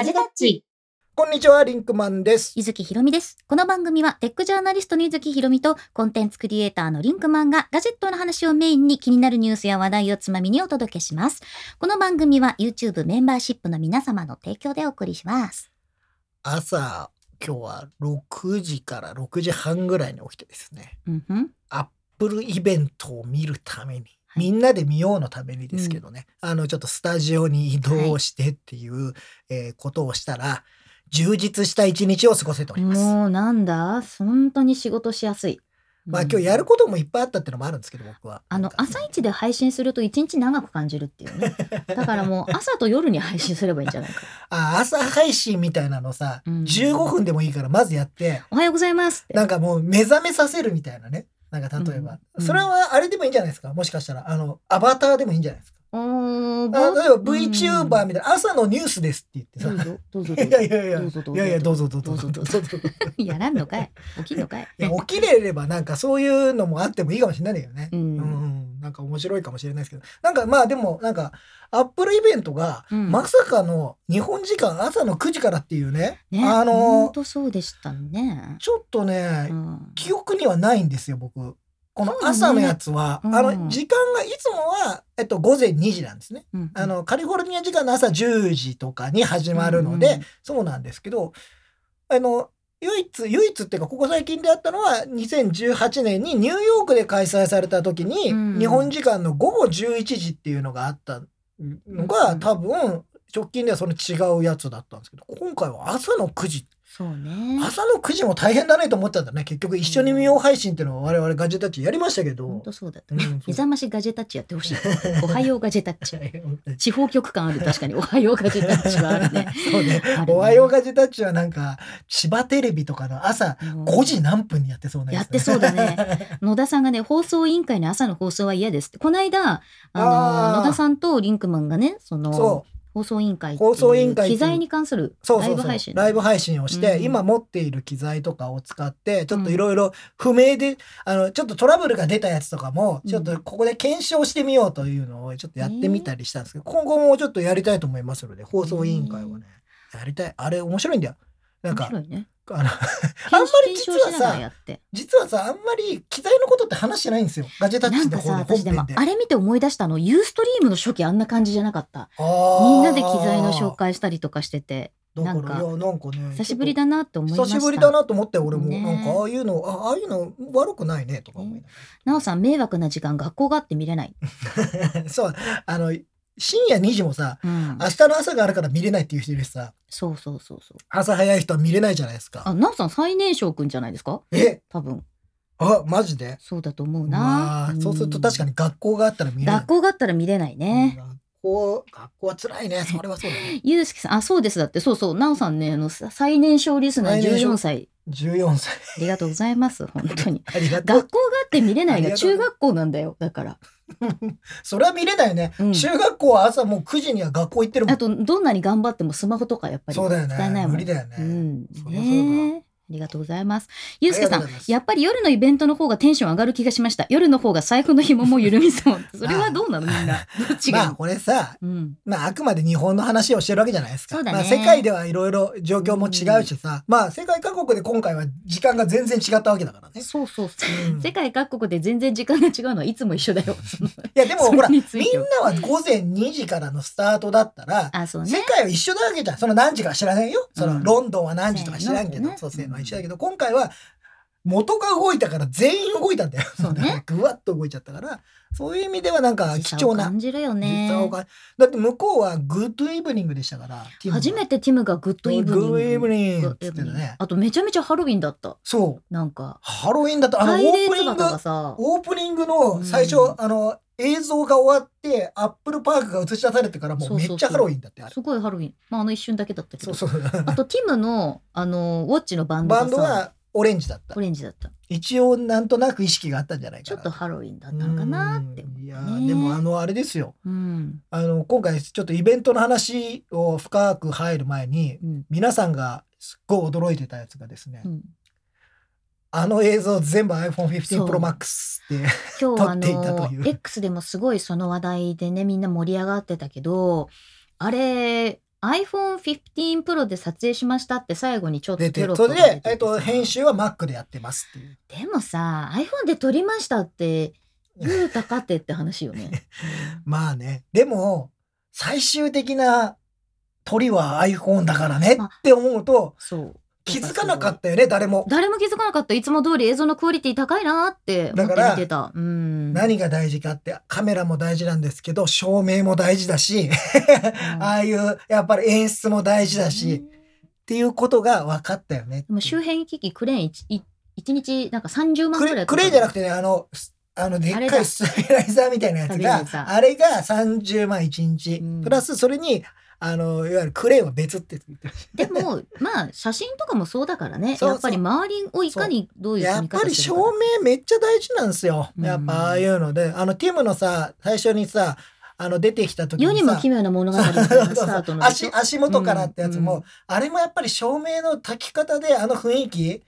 ガジェタッチ。こんにちは、リンクマンです。ゆずきひろみです。この番組はテックジャーナリストのゆずきひろみとコンテンツクリエイターのリンクマンがガジェットの話をメインに気になるニュースや話題をつまみにお届けします。この番組は YouTube メンバーシップの皆様の提供でお送りします。朝、今日は6時から6時半ぐらいに起きてですね、うん。アップルイベントを見るために、はいみんなで見ようのためにですけどね、あの、ちょっとスタジオに移動してっていう、えーことをしたら、充実した一日を過ごせております。もうなんだ？本当に仕事しやすい。まあ今日やることもいっぱいあったっていうのもあるんですけど、僕は。あの朝一で配信すると一日長く感じるっていうね。だからもう朝と夜に配信すればいいんじゃないか。あ朝配信みたいなのさ、うん15分でもいいからまずやって、おはようございます。なんかもう目覚めさせるみたいなね。なんか例えば、うんそれはあれでもいいんじゃないですか？もしかしたら、あの、アバターでもいいんじゃないですか？あ例えばうん VTuber みたいな、朝のニュースですって言ってさ。どうぞどうぞどうぞ。いやいやいや、どうぞどうぞ。いやいや、どうぞどうぞ。どうぞどうぞ。どうぞ。やらんのかい。起きんのかい。いや起きれればなんかそういうのもあってもいいかもしれないよね。ううんん、なんか面白いかもしれないですけど。なんかまあでもなんか、アップルイベントが、うん。まさかの日本時間朝の9時からっていうね、ねあの、とそうでしたね。ちょっとね、うん。記憶にはないんですよ、僕。この朝のやつは、うん。あの、時間がいつもは、えっと、午前2時なんですね。うん。あの、カリフォルニア時間の朝10時とかに始まるので、うんそうなんですけど、あの、唯一、唯一っていうか、ここ最近であったのは、2018年にニューヨークで開催された時に、うん。日本時間の午後11時っていうのがあったのが、うん多分、直近ではその違うやつだったんですけど、今回は朝の9時。そうね。朝の9時も大変だねと思ったんだね。結局一緒に見よう配信っていうのは我々ガジェタッチやりましたけど。ほんとそうだったね。うん目覚ましガジェタッチやってほしい。おはようガジェタッチ。そう地方局感ある確かに。おはようガジェタッチはあるね。ねある。ねおはようガジェタッチはなんか、千葉テレビとかの朝うん5時何分にやってそうなやってそうだね。野田さんがね、放送委員会の朝の放送は嫌ですって。この間、あの、野田さんとリンクマンがね、その、そ放送委員会放送委員会機材に関するラそうそうそう。イブ配信。ライブ配信をして、うん今持っている機材とかを使ってちょっといろいろ不明で、あのちょっとトラブルが出たやつとかもうん。ちょっとここで検証してみようというのをちょっとやってみたりしたんですけど、今後もちょっとやりたいと思いますので放送委員会はね、やりたい。あれ面白いんだよ。なんかね。あの あんまり実はさ。実はさあんまり機材のことって話してないんですよガジェタッチの方で私でも本編で。あれ見て思い出したの、ユーストリームの初期あんな感じじゃなかった。みんなで機材の紹介したりとかしてて、なんかいやなんかね久しぶりだなって思いました。久しぶりだなと思って俺もねなんかああいうのあああいうの悪くないねとか思いなおさん、迷惑な時間学校があって見れない。ながらそうあの深夜2時もさうん。明日の朝があるから見れないっていう人いるしさそうそうそうそう。朝早い人は見れないじゃないですあ、かなおさん最年少くんじゃないですか？え？多分。あマジで？そうだと思うまな。あそうすると確かに学校があったら見れない学校があったら見れないね。学校学校は辛いねそれはそうだねゆうすけさん、あ、そうです。だって、そうそう。なおさんね、あの、さ最年少リスナー最年少14歳。14歳 ありがとうございます。本当に。ありがとう学校があって見れないが中学校なんだよ。だから。それは見れないよね、うん。中学校は朝もう9時には学校行ってるもん。あと、どんなに頑張ってもスマホとかやっぱりそうだよね。使えないもん。無理だよね、うん。そそうだねえありがとうございます。ゆうすけさんやっぱり夜のイベントの方がテンション上がる気がしました。夜の方が財布の紐も緩みそう。それはどうなのみんな？どっちが？まあこれさうん。まあ、あくまで日本の話をしてるわけじゃないですか。そうだねまあ、世界ではいろいろ状況も違うしさ、まあ、世界各国で今回は時間が全然違ったわけだからね。そうそうそう。うん世界各国で全然時間が違うのはいつも一緒だよ。いや、でもほら、みんなは午前2時からのスタートだったら、あ、そうね世。界は一緒だわけじゃん。その何時か知らないよ。そのうんロンドンは何時とか知らんけど、そうせーのは一緒だけど、今回は元が動いたから全員動いたんだよ。そうねぐわっと動いちゃったから、そういう意味ではなんか貴重な。感じるよ時ね。だって向こうは Good evening でしたから。初めてティムが Good evening。Good evening って言ってたねあとめちゃめちゃハロウィンだった。そう。なんか。ハロウィンだと、あの、オープニングオープニングの最初、うんあの、映像が終わって、 Apple Park が映し出されてからもうめっちゃハロウィンだって。すごいハロウィン。まあ、あの一瞬だけだったけど。そうそう。あと、ティムの、あの、ウォッチのバンドバンドはオレンジだった。オレンジだった。一応なんとなく意識があったんじゃないかな。ちょっとハロウィンだったのかなってね。うんいやーでもあのあれですよ。うん。あの今回ちょっとイベントの話を深く入る前にうん。皆さんがすっごい驚いてたやつがですね、うん、あの映像全部 iPhone15 そう。Pro Max って今日あ撮っていたという。の X でもすごいその話題でねみんな盛り上がってたけどあれ iPhone15 Pro で撮影しましたって最後にちょっと出てテロッそれで、プが出ててえっと、編集は Mac でやってますっていう。でもさ iPhone で撮りましたって言うたかってって話よね。まあね。でも、最終的な鳥は iPhone だからねって思うと、そう気づかなかったよね、誰も。誰も気づかなかった。いつも通り映像のクオリティ高いなって思って見てた。うん。何が大事かって、カメラも大事なんですけど、照明も大事だし、うん。ああいう、やっぱり演出も大事だし、っていうことが分かったよね。でも周辺機器クレーン一一一日なんか30万クぐらいレクレーンじゃなくててね、あの、すあの、でっかいスタビライザーみたいなやつがあれが30万1日。うん。プラス、それに、あの、いわゆるクレーンは別って言ってるでもまあ写真とかもそうだからね。やっぱり周りをいかにどういうやっぱり照明めっちゃ大事なんですよ。うん。やっぱああいうので、あの、ティムのさ、最初にさ、あの、出てきた時にさ、世にも奇妙な物語足足元からってやつも、うん。あれもやっぱり照明の焚き方であの雰囲気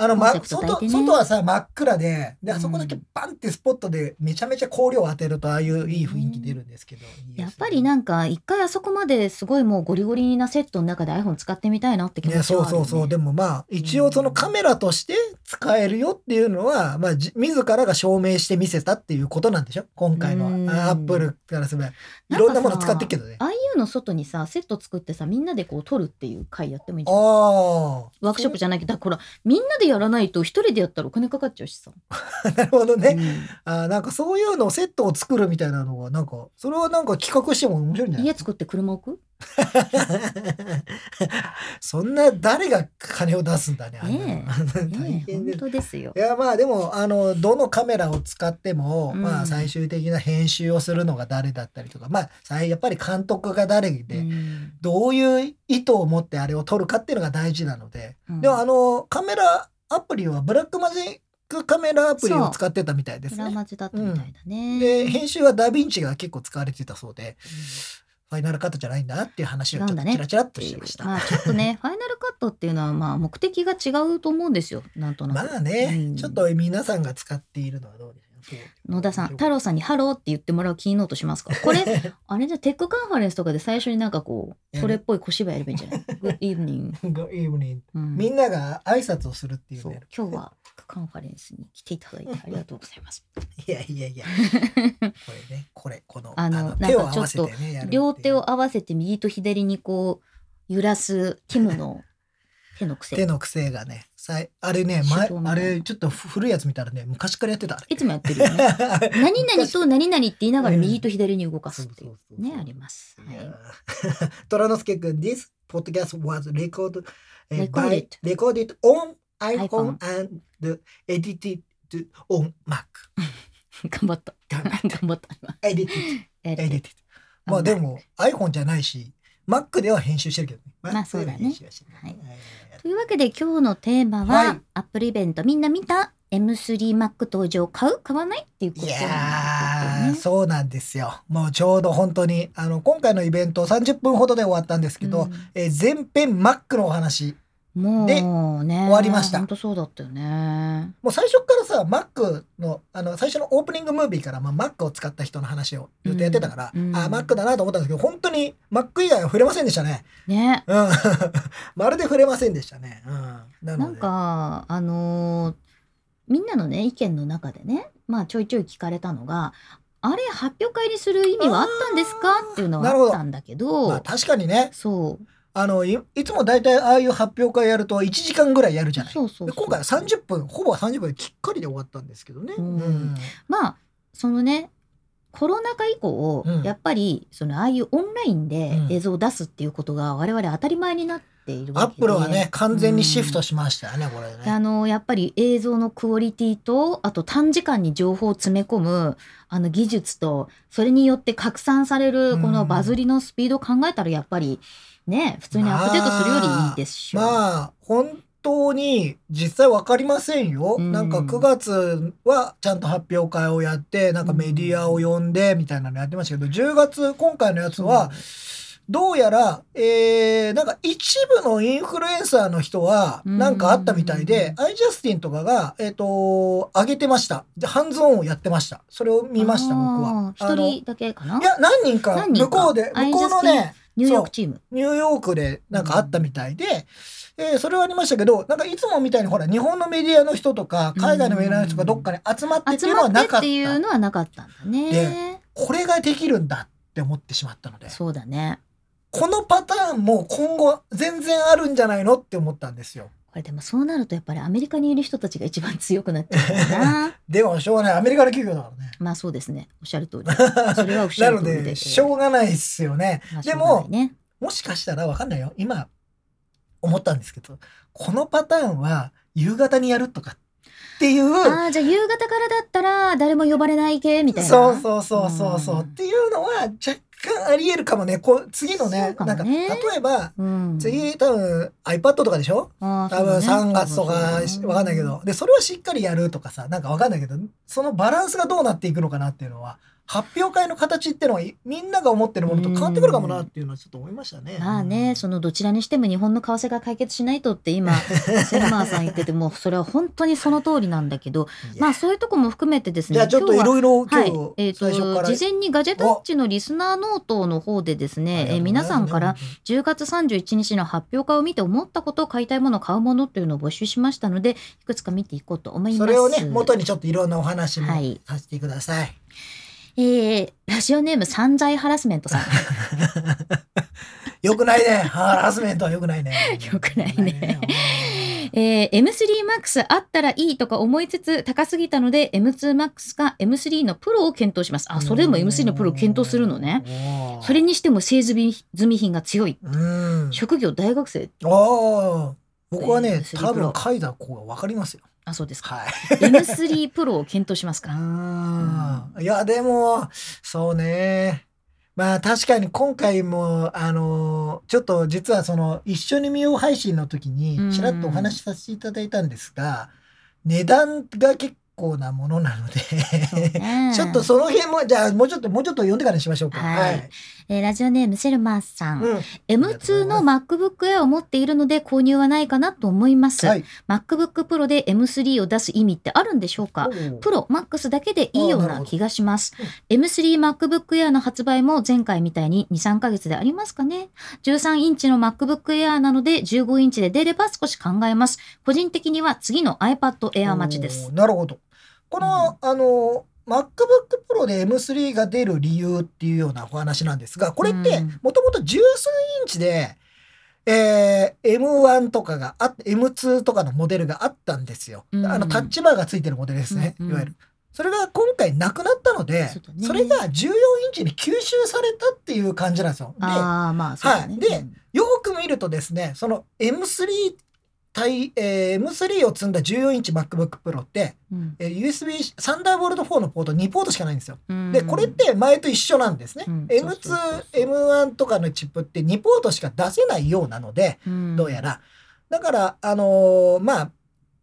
あの、ま外外はさ真っ暗ででうん。あそこだけバンってスポットでめちゃめちゃ光量を当てるとああいういい雰囲気出るんですけど、やっぱりなんか一回あそこまですごいもうゴリゴリなセットの中で iPhone 使ってみたいなって気持ね、そうちはあるよ、ね、そうそうでもまあ一応そのカメラとして使えるよっていうのは、まあ、じ自らが証明してみせたっていうことなんでしょ？今回のうん。アップルからすれば。いろんなもの使ってるけどね。ああいうの外にさセット作ってさみんなでこう撮るっていう回やってもいいんじあゃないあワークショップじゃないけどだからほらみんなでやらないと一人でやったらお金かかっちゃうしさ、なるほどね。うん。あーなんかそういうのをセットを作るみたいなのはなんかそれはなんか企画しても面白いんじゃない？家作って車置く？そんな誰が金を出すんだね。ね大ねえ 本。当ですよ。いやまあでもあのどのカメラを使っても、うん。まあ最終的な編集をするのが誰だったりとかまあさやっぱり監督が誰で、うん。どういう意図を持ってあれを撮るかっていうのが大事なので、うん。でもあのカメラアプリはブラックマジックカメラアプリを使ってたみたいですね。プラマジだったみたいだね、で編集はダヴィンチが結構使われてたそうで、 Final Cut じゃないんだっていう話をちょっとチラチラっとしてました。まあちょっとね Final Cut っていうのはまあ目的が違うと思うんですよ。なんとなく、まあね、うん。ちょっと皆さんが使っているのはどうでしょう野田さん太郎さんに「Hello」って言ってもらうキーノートしますか？これ あれじゃテックカンファレンスとかで最初になんかこうそれっぽい小芝居やればいいんじゃない ?Good evening、Good evening うん。みんなが挨拶をするっていうね。今日はカンファレンスに来ていただいてありがとうございます。いやいやいや、これね、これ、この、あの手を合わなんかちょっと両手を合わせて右と左にこう揺らすティムの手の癖手の癖がね、さいあれね、前あれちょっと古いやつ見たらね、昔からやってた。いつもやってるよね。何々と何々って言いながらうん右と左に動かすっていうねあります。はい虎之助君 This podcast was recorded, uh, by, Recorded. on iPhone, and edited on Mac. 頑張った。頑張った。今 edited, え edited. まあでも iPhone じゃないし、Mac では編集してるけどね。まあそうだね。はい。というわけで今日のテーマは、はい。アップルイベント。みんな見た？M3Mac 登場買う？買わない？っていうこと。いなんだや。そうなんですよ。もうちょうど本当に、あの、今回のイベント30分ほどで終わったんですけど、うん。えー前編 Mac のお話。もで終わりました本当そうだったよね。もう最初からさ、Mac の、あの、最初のオープニングムービーから、まあ、Mac を使った人の話をずっとやってたから、うんうんあ、Mac だなと思ったんですけど、本当に Mac 以外は触れませんでしたね。ね。うん。まるで触れませんでしたね。うん。なんかあのーみんなのね意見の中でねまあちょいちょい聞かれたのがあれ発表会にする意味はあったんですか？っていうのはあったんだけどまあ、確かにね、そうあの、いいつも大体ああいう発表会やると1時間ぐらいやるじゃない。そうそう今回は30分、ほぼ30分きっかりで終わったんですけどね。うん。まあそのねコロナ禍以降、うん。やっぱりそのああいうオンラインでうん。映像を出すっていうことが我々当たり前になっているアップルはね、完全にシフトししましたよね、これであね。のやっぱり映像のクオリティとあと短時間に情報を詰め込むあの技術とそれによって拡散されるこのバズりのスピードを考えたらやっぱりね普通にアップデートするよりいいでしょう。まあ、本当に実際わかりませんよ。うんなんか9月はちゃんと発表会をやって、なんかメディアを呼んでみたいなのやってましたけど、10月、今回のやつは、どうやら、えー、なんか一部のインフルエンサーの人は、うんなんかあったみたいで、アイジャスティンとかが、えっ、と、上げてました。で、ハンズオンをやってました。それを見ました、僕は。一人だけかな？いや、何人か、向こうで、向こうのね、ニューヨークチーム。ニューヨークでなんかあったみたいで、えーそれはありましたけど、なんかいつもみたいにほら、日本のメディアの人とか、海外のメディアの人がどっかに集まってっていうのはなかった。ってっていうのはなかったんだね。これができるんだって思ってしまったので、そうだね。このパターンも今後全然あるんじゃないのって思ったんですよ。これでもそうなるとやっぱりアメリカにいる人たちが一番強くなっちゃうかな。でもしょうがない。アメリカの企業だからね。まあそうですね。おっしゃる通り。それはおっしゃなのる通りで。で、しょうがないですよね。まあでももしかしたらわかんないよ。今、思ったんですけど、このパターンは夕方にやるとかっていう、ああ、じゃあ夕方からだったら誰も呼ばれない系みたいな。そうそうそうそうそう、うんっていうのは若干あり得るかもね。こう次のね、かなんか、例えば、うん。次多分 iPad とかでしょ？多分3そうだね月とかわかんないけど。で、それはしっかりやるとかさ、なんかわかんないけど、そのバランスがどうなっていくのかなっていうのは、発表会の形っていうのはみんなが思ってるものと変わってくるかもなっていうのはちょっと思いましたね。まあね、そのどちらにしても日本の為替が解決しないとって今、セルマーさん言ってても、それは本当にその通りなんだけど、まあそういうとこも含めてですね、じゃあちょっといろいろ今はい日、え。と事前にガジェタッチのリスナーノートの方でですね、えー皆さんから10月31日の発表会を見て思ったこと買いたいもの買うものっていうのを募集しましたのでいくつか見ていこうと思います。それをね、元にちょっといろんなお話もはいさせてください。えーラジオネーム散財ハラスメントさん。よくないね。ハラスメントはよくないね。よくないねえー M3MAX あったらいいとか思いつつ高すぎたので M2MAX か M3 のプロを検討します。あ、それでも M3 のプロを検討するのね。ねそれにしても製済み済み品が強い。うん。職業大学生。ああ。僕はね、M3 多分書いた子がわかりますよ。あ、そうですか。はい。M3 プロを検討しますか。うんいや、でも、そうね。まあ確かに今回も、あの、ちょっと実はその一緒に見よう配信の時うんにちらっとお話しさせていただいたんですが、値段が結構なものなので、ね ちょっとその辺も、じゃあもうちょっと、もうちょっと読んでからにしましょうか。はいえーラジオネームセルマーさん。うん。M2 の MacBook Air を持っているので購入はないかなと思います。はい。MacBook Pro で M3 を出す意味ってあるんでしょうか？プロ、MAX だけでいいような気がしますあなる。M3MacBook Air の発売も前回みたいに2、3ヶ月でありますかね ?13 インチの MacBook Air なので15インチで出れば少し考えます。個人的には次の iPad Air 待ちですなるほど。この、あの、MacBook Pro で M3 が出る理由っていうようなお話なんですが、これってうんもともと13インチで、えー M1 とかがあっ M2 とかのモデルがあったんですよ。うんあのタッチバーがついてるモデルですね、うんうんいわゆる。それが今回なくなったので、それが14インチに吸収されたっていう感じなんですよ。で、ああ、まあね。はいでよく見るとですね、その M3 対、えー M3 を積んだ14インチ MacBook Pro って、うんえー USB サンダーボルト4のポート2ポートしかないんですよ。うんで、これって前と一緒なんですね。うん M2 そうそうそう、M1 とかのチップって2ポートしか出せないようなので、うんどうやら。だから、あのーまあ、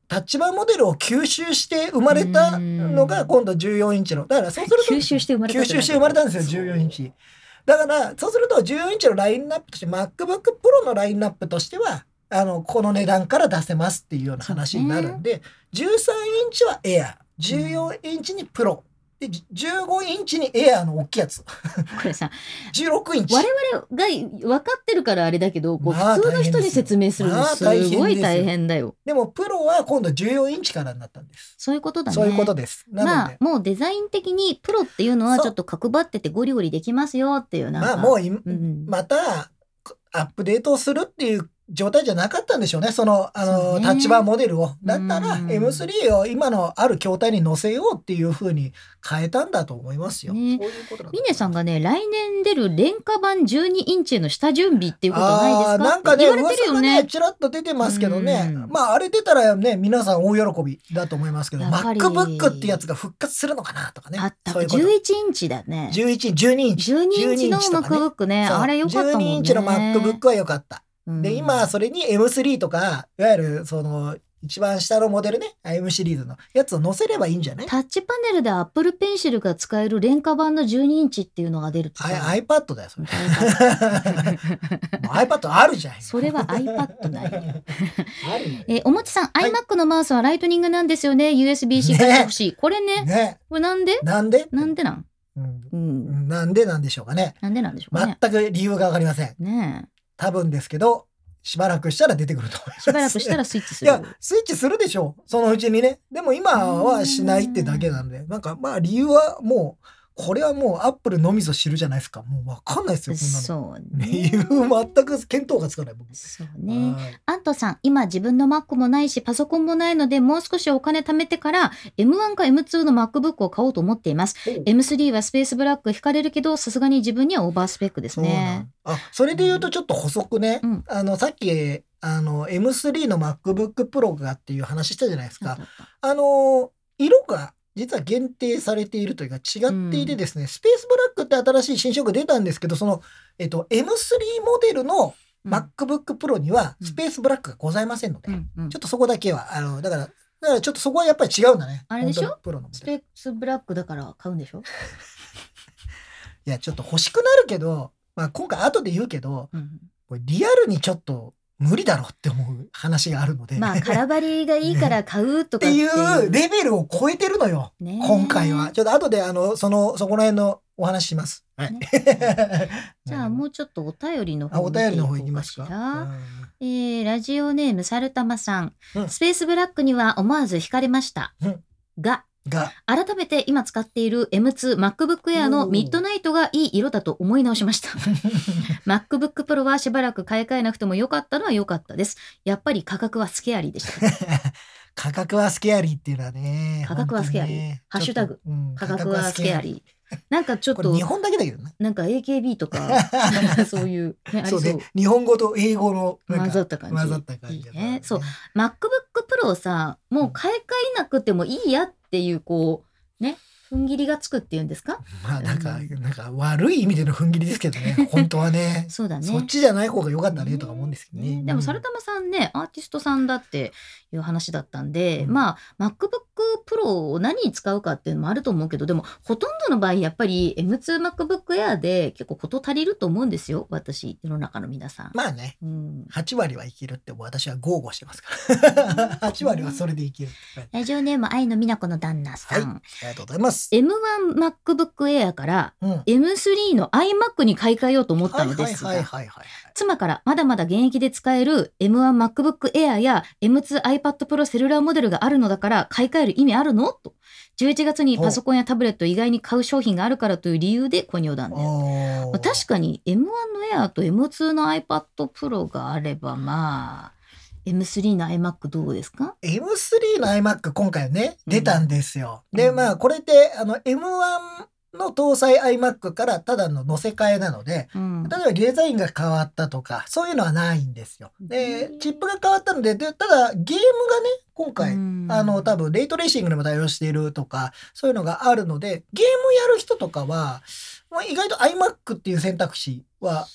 タッチバーモデルを吸収して生まれたのが今度14インチの。だからそうすると、吸収して生まれた吸収して生まれたんですよ、14インチ。だから、そうすると14インチのラインナップとして、MacBook Pro のラインナップとしては、あの、この値段から出せますっていうような話になるんで、13インチは Air、14インチに Pro、で、15インチに Air の大きいやつ、これさ、16インチ。我々が分かってるからあれだけど、こうまあ普通の人に説明するのすごい大変だよ。でも、プロは今度14インチからになったんです。そういうことだね。そういうことです。まあ、もうデザイン的にプロっていうのはちょっと角張っててゴリゴリできますよっていうなんか。まあもうい、うんまたアップデートをするっていう状態じゃなかったんでしょうね。その、あの、ねタッチバーモデルを。だったらうん M3 を今のある筐体に乗せようっていうふうに変えたんだと思いますよ。ねそういうことだミネさんがね、来年出る廉価版12インチへの下準備っていうことないですか？なんかね、言われてるよね、ね。ちらっと出てますけどねうん。まあ、あれ出たらね、皆さん大喜びだと思いますけど、MacBook ってやつが復活するのかなとかね。あった。そういうこと。11インチだね。11、12インチ。12インチの12とかね MacBook ね。あれ良かったもんね。12インチの MacBook は良かった。うんで、今、それに M3 とか、いわゆる、その、一番下のモデルね、M シリーズのやつを載せればいいんじゃない？タッチパネルで Apple Pencil が使える廉価版の12インチっていうのが出るってさあ iPad だよ、それ。iPad あるじゃん。それは iPad ない。あるよえーおもちさん、はい iMac のマウスはライトニングなんですよね。USB-C 化してほしい。これね、ね。これなんで？なんで？なんでなん？うんうん。なんでなんでしょうかね。なんでなんでしょうかね。全く理由がわかりません。ね多分ですけど、しばらくしたら出てくると思いまえ。す。しばらくしたらスイッチする。いや、スイッチするでしょう。そのうちにね。でも今はしないってだけなんで。なんかまあ理由はもう、これはもうアップルのみぞ知るじゃないですか。もうわかんないですよ、こんなの。そう理ね。由全く見当がつかない僕。そうね。はいアントさん、今自分の Mac もないし、パソコンもないので、もう少しお金貯めてから、M1 か M2 の MacBook を買おうと思っています。M3 はスペースブラック惹かれるけど、さすがに自分にはオーバースペックですね。あ、それで言うとちょっと補足ね。うんあの、さっき、あの、M3 の MacBook Pro がっていう話したじゃないですか。あの、色が実は限定されているというか違っていてですね、スペースブラックって新しい新色出たんですけど、その、えっと、M3 モデルのうん。MacBook Pro にはうん。スペースブラックがございませんので、うんうん。ちょっとそこだけは、あの、だから、だからちょっとそこはやっぱり違うんだね。あれでしょ？プロの。スペースブラックだから買うんでしょ、いや、ちょっと欲しくなるけど、まあ今回後で言うけど、うん。これリアルにちょっと無理だろうって思う話があるので。まあ、空張りがいいから買うとっていかっていううレベルを超えてるのよ。ね今回は。ちょっと後であの、その、そこら辺のお話します。はい。ね じゃあもうちょっとお便りのあ、方お便りの方行きますか？えーラジオネームサルタマさん、うんスペースブラックには思わず惹かれました。うんが、が、改めて今使っている M2 MacBook Air のミッドナイトがいい色だと思い直しました。MacBook Pro はしばらく買い替えなくても良かったのは良かったです。やっぱり価格はスケアリーでした。価格はスケアリーっていうのはね。価格はスケアリーねハッシュタグ。うん価格はスケアリー。なんかちょっと日、本だけだけどね。なんか AKB とか、なんかそういう、ね、そうね。日本語と英語の混ざった感じ。混ざった感じいいね。そう。MacBook Pro をさ、もう買い替えなくてもいいやっていう、こう、ね、踏ん切りがつくっていうんですか？まあなんか、なんか悪い意味での踏ん切りですけどね。本当はね。そうだね。そっちじゃない方が良かったねとか思うんですけどね。でも、サルタマさんね、アーティストさんだっていう話だったんで、うんまあ、MacBook Pro を何に使うかっていうのもあると思うけど、でも、ほとんどの場合、やっぱり M2MacBook Air で結構事足りると思うんですよ。私、世の中の皆さん。まあね。うん、8割はいけるって私は豪語してますから。8割はそれでいける。はいラジオネーム、愛の美奈子の旦那さん。ありがとうございます。M1MacBook Air からうん。M3 の iMac に買い替えようと思ったのですが、妻からまだまだ現役で使える M1MacBook Air や M2iPad Pro セルラーモデルがあるのだから買い替える意味あるの？と。11月にパソコンやタブレットを意外に買う商品があるからという理由で購入断念。確かに M1 の Air と M2 の iPad Pro があればまあ M3 の iMac どうですか？M3 の iMac 今回ね、うん出たんですよ。で、うんまあこれってあの M1 の搭載 iMac からただの乗せ替えなので、うん例えばデザインが変わったとか、そういうのはないんですよ。でう、んチップが変わったので、でただゲームがね、今回、うんあの、多分、レイトレーシングにも対応しているとか、そういうのがあるので、ゲームやる人とかは、まあ、意外と iMac っていう選択肢は。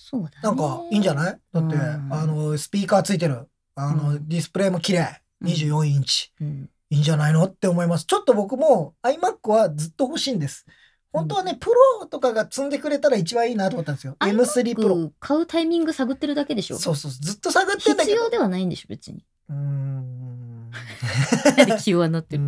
なんかいいんじゃない？だって、うんあの、スピーカーついてる。あの、うんディスプレイも綺麗。24インチ。うんいいんじゃないの？って思います。ちょっと僕も iMac はずっと欲しいんです。本当はね、プロとかが積んでくれたら一番いいなと思ったんですよ。M3 プロ。買うタイミング探ってるだけでしょ？そうそう、ずっと探ってんだけど。必要ではないんでしょ別に。うーん。気弱になってうる。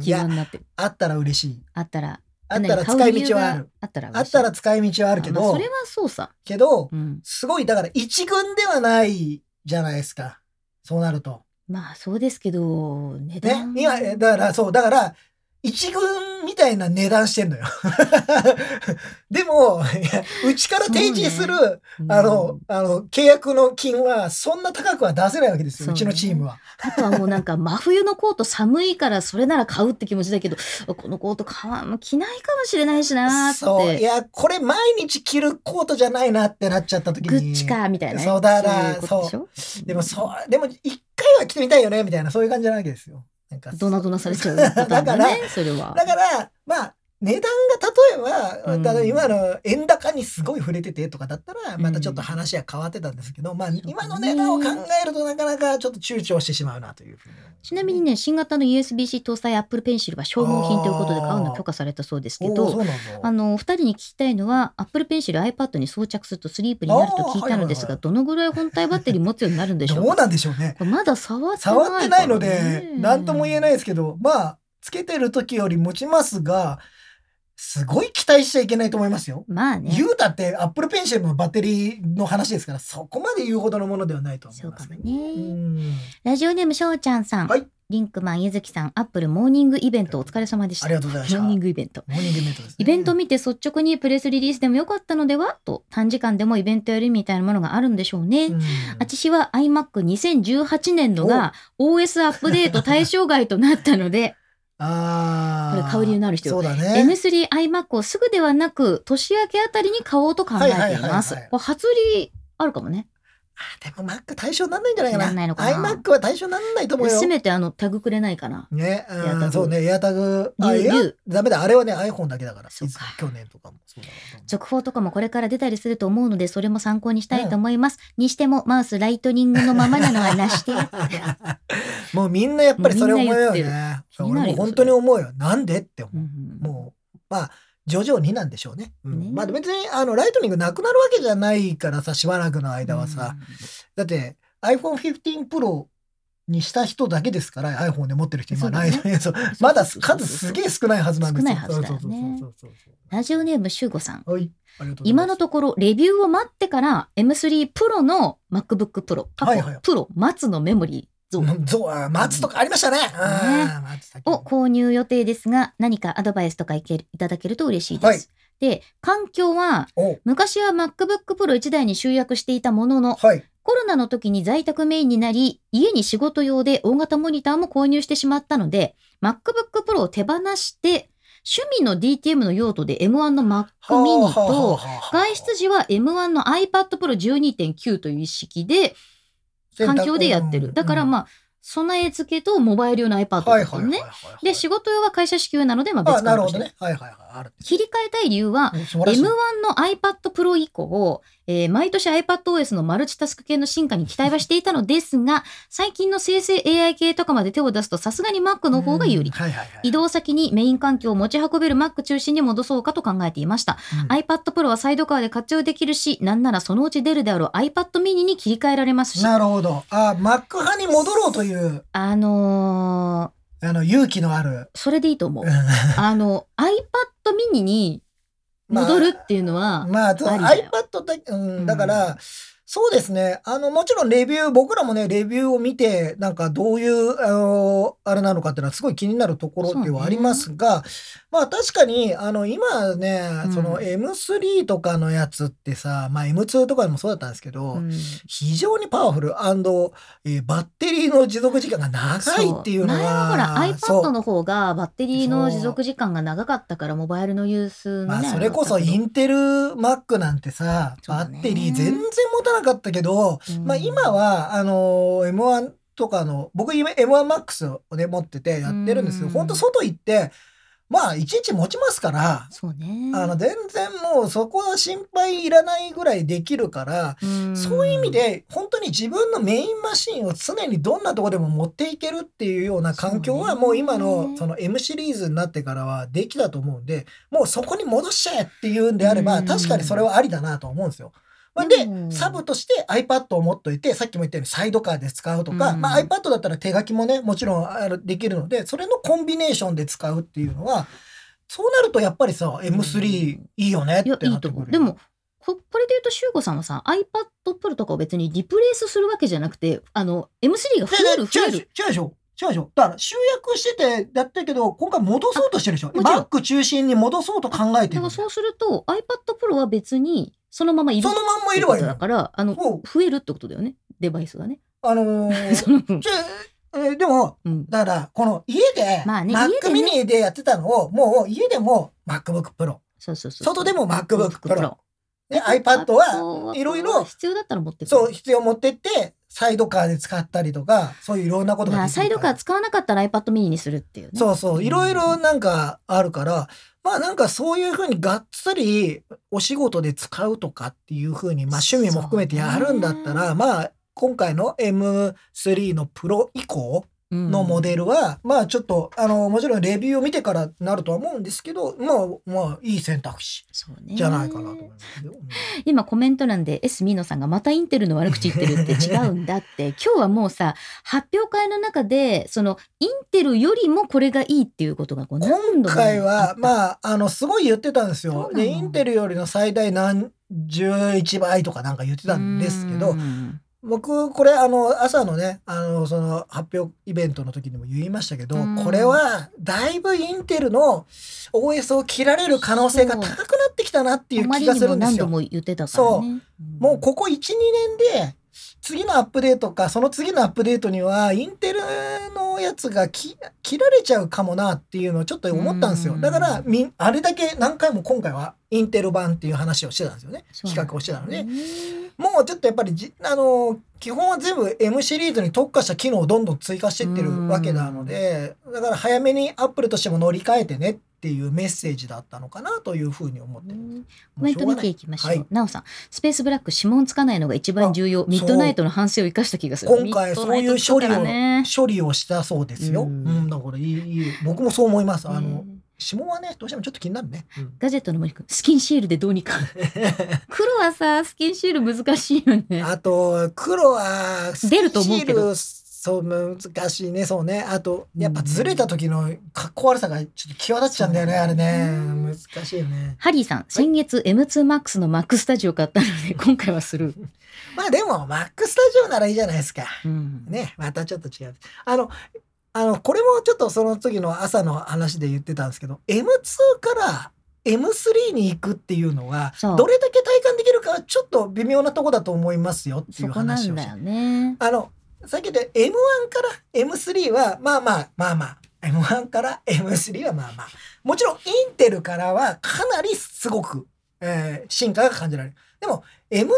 気弱や、になってる。あったら嬉しい。あったら。あったら使い道はある。。あったらあったら使い道はああるけどそ、れはそうさ。けどう、ん。すごい、だから一軍ではないじゃないですか。そうなると。まあそうですけど、値ね段。。今、だから、そう、だから、一軍みたいな値段してんのよ。でも、うちから提示する、うんあの、あの、契約の金はそんな高くは出せないわけですよ、そうねうちのチームは。あとはもうなんか真冬のコート寒いからそれなら買うって気持ちだけど、このコート買わん着ないかもしれないしなーって。そう。いや、これ毎日着るコートじゃないなってなっちゃった時に。グッチかみたいなね。そうだなそうでしょ？でもそう、でも一回は着てみたいよね、みたいな、そういう感じなわけですよ。なんかドナドナされちゃうパターンだ だからね、それは。だから、まあ、値段が例えば、うんただ今の円高にすごい触れててとかだったら、うんまたちょっと話は変わってたんですけど、まあ、ね今の値段を考えるとなかなかちょっと躊躇してしまうなという。ちなみにね、新型の USB-C 搭載 Apple Pencil は消耗品ということで買うの許可されたそうですけど。あの、お二人に聞きたいのは、Apple Pencil iPad に装着するとスリープになると聞いたのですが、どのぐらい本体バッテリー持つようになるんでしょうか？どうなんでしょうね。まだ触ってない。触ってないので、何とも言えないですけど、まあ、つけてる時より持ちますが、すごい期待しちゃいけないと思いますよ。まあね。言うたってアップルペンシルのバッテリーの話ですからそこまで言うほどのものではないと思いますね。そうかもね。うんラジオネームしょうちゃんさん。はいリンクマンゆずきさん、アップルモーニングイベントお疲れ様でした。ありがとうございました。モーニンモグイベント。ーニングイベントですね。イベントを見て率直にプレスリリースでもよかったのではと短時間でもイベントやるみたいなものがあるんでしょうね。うん私は iMac2018 年度が OS アップデート対象外となったので、ああ。これ買う理由のある人そうだね。M3iMac をすぐではなく年明けあたりに買おうと考えています。はいはいはいはいこれ初売りあるかもね。あでも Mac 対象になんないんじゃないかな。なんないのかな iMac は対象になんないと思うよせ。めてあのタグくれないかな。ね、エアタグうん、そうね、エアタグ。あ、エアリュウリュウダメだ、あれはね、iPhone だけだから。そうか去年とかもそうだから続報とかもこれから出たりすると思うので、それも参考にしたいと思います。にしても、マウスライトニングのままなのはなして。もうみんなやっぱりそれ思うよね。俺も本当に思うよ。なんでって思う。うんもう、まあ、徐々になんでしょうね。うんねまあ別に、あの、ライトニングなくなるわけじゃないからさ、しばらくの間はさ。だって、iPhone 15 Pro にした人だけですから、iPhone で持ってる人今ない。そうまだ数すげえ少ないはずなんですよ。少ないはずだよねラジオネームしゅうごさん。はい。今のところレビューを待ってから M3 Pro の MacBook Pro、はいはいプロ、松のメモリーゾーンうんそう、あ待つとかありましたね。を購入予定ですが、何かアドバイスとかいけいただけると嬉しいです。はい。で、環境はお。昔は MacBook Pro 1台に集約していたものの、はい。コロナの時に在宅メインになり、家に仕事用で大型モニターも購入してしまったので、MacBook Pro を手放して、趣味の DTM の用途で M1 の Mac mini と、外出時は M1 の iPad Pro 12.9という意識で、環境でやってる。だからまあ、備え付けとモバイル用の iPad とはいかね。で、仕事用は会社支給なので、まああ、別価格としてなるほどね。はいはいはい。ある。切り替えたい理由は、素晴らしい M1 の iPad Pro 以降、えー毎年 iPadOS のマルチタスク系の進化に期待はしていたのですが、最近の生成 AI 系とかまで手を出すとさすがに Mac の方が有利うん。はいはいはい。移動先にメイン環境を持ち運べる Mac 中心に戻そうかと考えていました。うん iPad Pro はサイドカーで活用できるし、なんならそのうち出るであろう iPad mini に切り替えられますし、なるほど。あ、Mac 派に戻ろうという、あのあの、勇気のある。ーそれでいいと思う。あの、iPad mini に戻るっていうのは、まあ、そうあ iPad だ、ううんん、だから、そうですね。あの、もちろんレビュー、僕らもね、レビューを見て、なんかどういう、あの、あれなのかっていうのはすごい気になるところではありますが、まあ確かに、あの、今ね、うん。その M3 とかのやつってさ、まあ M2 とかでもそうだったんですけど、うん。非常にパワフル。えーバッテリーの持続時間が長いっていうのは、前はほらそう iPad の方がバッテリーの持続時間が長かったからモバイルのユースのまあ、ね、それこそインンテル Mac なんてさ、バそうだね。ッテリー全然持たなかったけど、まあ今は、あの、M1 とかの、僕今 M1MAX をね、持っててやってるんですけど、うん。本当外行って、まあ一日持ちますから、そうね。あの、全然もうそこは心配いらないぐらいできるから、そういう意味で、本当に自分のメインマシンを常にどんなとこでも持っていけるっていうような環境は、もう今のその M シリーズになってからはできたと思うんで、もうそこに戻しちゃえっていうんであれば、うん。確かにそれはありだなと思うんですよ。まあでうん、サブとして iPad を持っといて、さっきも言ったようにサイドカーで使うとか、うんまあ iPad だったら手書きもね、もちろんあるできるので、それのコンビネーションで使うっていうのは、そうなるとやっぱりさ、M3 いいよねってなってくる。いいと思うでもここれで言うと、シュウゴさんはさ、iPad Pro とかを別にリプレイスするわけじゃなくて、あの、M3 が増える増える。違う違うでしょ違うでしょだから集約しててやってるけど、今回戻そうとしてるでしょ ?Mac 中心に戻そうと考えてるだから。そうすると、iPad Pro は別にそのままいるそのまんまいればいいのだから、あの、そう増えるってことだよね。デバイスがね。あのー、そのじゃあえーでも、うん。だから、この家で、まあね Mac 家でね mini でやってたのを、もう家でも MacBook Pro。そうそうそう。外でも MacBook Pro。で、iPad iPad はいろいろ、必要だったら持ってくるそう、必要持ってって、サイドカーで使ったりとか、そういういろんなことがまあ、できるサイドカー使わなかったら iPad mini にするっていうね。そうそう、いろいろなんかあるから、まあなんかそういうふうにがっつりお仕事で使うとかっていうふうに、まあ趣味も含めてやるんだったら、まあ今回の M3 のプロ以降のモデルは、まあちょっと、あの、もちろんレビューを見てからなるとは思うんですけど、まあ、まあ、いい選択肢じゃないかなと思いますよ。今コメント欄で S ミーノさんがまたインテルの悪口言ってるって違うんだって。今日はもうさ発表会の中でそのインテルよりもこれがいいっていうことがこ今回は、あまあ、あの、すごい言ってたんですよ。で、インテルよりの最大何11倍とかなんか言ってたんですけどう、ん僕、これ、あの、朝のね、あの、その、発表イベントの時にも言いましたけど、うん。これは、だいぶインテルの OS を切られる可能性が高くなってきたなっていう気がするんですよ。も何度も言ってたからね。もうここ1、2年で、次のアップデートか、その次のアップデートには、インテルのやつがき切られちゃうかもなっていうのをちょっと思ったんですよ。うんだから、みあれだけ何回も今回はインテル版っていう話をしてたんですよね。そう企画をしてたので。ねもうちょっとやっぱりじ、あの基本は全部 M シリーズに特化した機能をどんどん追加していってるわけなので、だから早めにアップルとしても乗り換えてねっていうメッセージだったのかなというふうに思ってる。コメント見ていきましょう。はいなおさん、スペースブラック指紋つかないのが一番重要。ミッドナイトの反省を生かした気がする。今回そういう処理を、ね処理をしたそうですよ。ううんん、だからいい、いい。僕もそう思います。あの、ね指紋はね、どうしてもちょっと気になるね。うんガジェットの森くん、スキンシールでどうにか。黒はさ、スキンシール難しいよね。あと、黒は、出ると思うけどそう、難しいね、そうね。あと、やっぱずれた時の格好悪さがちょっと際立っちゃうんだよね、あれね。うん難しいよね。ハリーさん、先月 M2MAX の Mac スタジオ買ったので、今回はする。まあでも、マックスタジオならいいじゃないですか。うんね、またちょっと違う。あの、あの、これもちょっとその次の朝の話で言ってたんですけど、M2 から M3 に行くっていうのは、どれだけ体感できるかはちょっと微妙なとこだと思いますよっていそう話をしてんだよね。あの、さっき言った M1 から M3 は、まあまあ、まあまあ、M1 から M3 はまあまあ。もちろん、インテルからはかなりすごく、えー進化が感じられる。でも、M2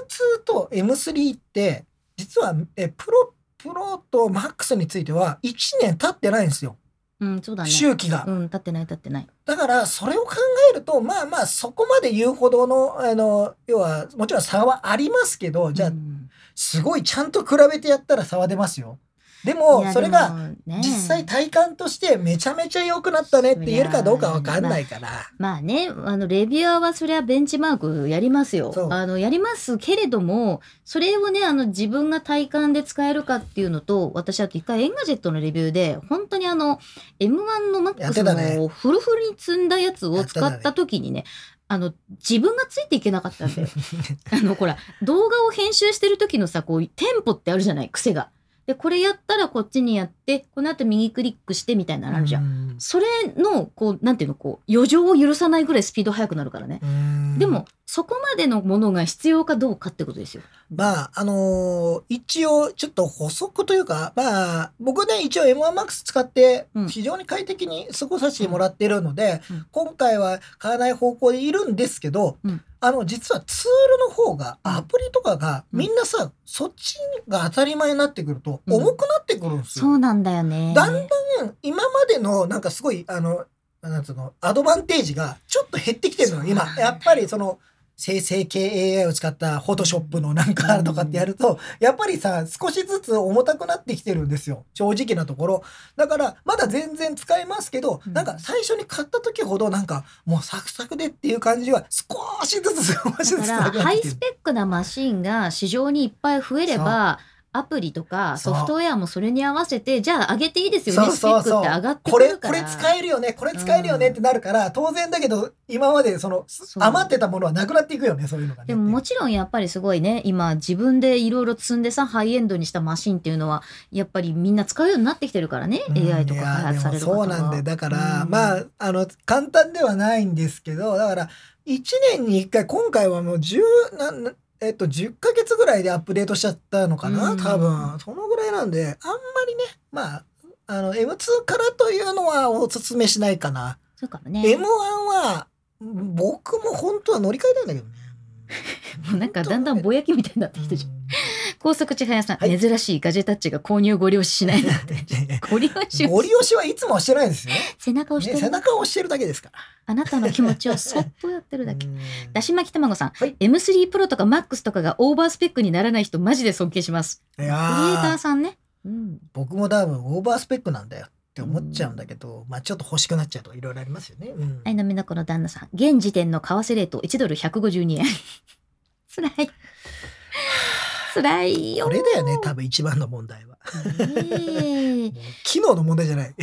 と M3 って、実は、えープロ、プロと MAX については1年経ってないんですよ。うん、そうだね。周期が。うん、立ってない立ってない。だから、それを考えると、まあまあ、そこまで言うほどの、あの、要は、もちろん差はありますけど、じゃあう、んすごいちゃんと比べてやったら差は出ますよ。でいも、やそれが、実際体感としてめちゃめちゃ良くなったねって言えるかどうかわかんないから。まあね、あの、レビュアーはそれはベンチマークやりますよあの、やりますけれども、それをね、あの、自分が体感で使えるかっていうのと、私あと一回 Engadget のレビューで、本当にあの、M1 のやって MAX たねのフルフルに積んだやつを使った時にね、あの、自分がついていけなかったんだよ。あの、ほら、動画を編集してる時のさ、こう、テンポってあるじゃない、癖が。で、これやったらこっちにやって、この後右クリックしてみたいなのあるじゃん。ん。それの、こう、なんていうの、こう、余剰を許さないぐらいスピード速くなるからね。うんでも、、そこまでのものが必要かどうかってことですよ。まあ、あのー一応、ちょっと補足というか、まあ、僕ね、一応 M1MAX 使ってうん、非常に快適に過ごさせてもらってるので、うん今回は買わない方向でいるんですけど、うんあの、実はツールの方が、うんアプリとかが、うんみんなさ、そっちが当たり前になってくると、うん重くなってくるんですよ。そうなんだよね。だんだん今までのなんかすごいあのなんつうのアドバンテージがちょっと減ってきてるの今。やっぱりその生成系 AI を使ったフォトショップのなんかとかってやると、やっぱりさ少しずつ重たくなってきてるんですよ。正直なところ。だからまだ全然使えますけど、うん。なんか最初に買った時ほどなんかもうサクサクでっていう感じは少しずつ少しずつだから、ハイスペックなマシンが市場にいっぱい増えれば、アプリとかソフトウェアもそれに合わせて、じゃあ上げていいですよね、スペックって上がってこくるから。れこれ使えるよねこれ使えるよねってなるから、当然だけど今までその余ってたものはなくなっていくよねそういうのがね。でももちろんやっぱりすごいね今自分でいろいろ積んでさハイエンドにしたマシンっていうのはやっぱりみんな使うようになってきてるからね、うん AI とか開発されるそうなんでだから、うん。まああの簡単ではないんですけどだから1年に1回今回はもう10なんなえっと、10ヶ月ぐらいでアップデートしちゃったのかな、うん。多分。そのぐらいなんであんまりねまああの M2 からというのはおすすめしないかな、そうかもね。M1 は僕も本当は乗り換えたいんだけどね。もうなんかだんだんぼやきみたいになってきてる、うん高速千早さん、はい。珍しいガジェタッチが購入ご利用ししないなんて。ご利用しご利用しはいつもはしてないですよ、背中を押しね、てる、背中を押してるだけですから。あなたの気持ちをそっとやってるだけ。うん。だし巻き卵さん、はい。M3 プロとか MAX とかがオーバースペックにならない人マジで尊敬します。いクリエイターさんね。うん。僕も多分オーバースペックなんだよって思っちゃうんだけど、まあちょっと欲しくなっちゃうとかいろいろありますよね。うん。愛の目の子の旦那さん。現時点の為替レート1ドル152円。辛い。辛いよ。これだよね、多分一番の問題は。ね 機能の問題じゃない。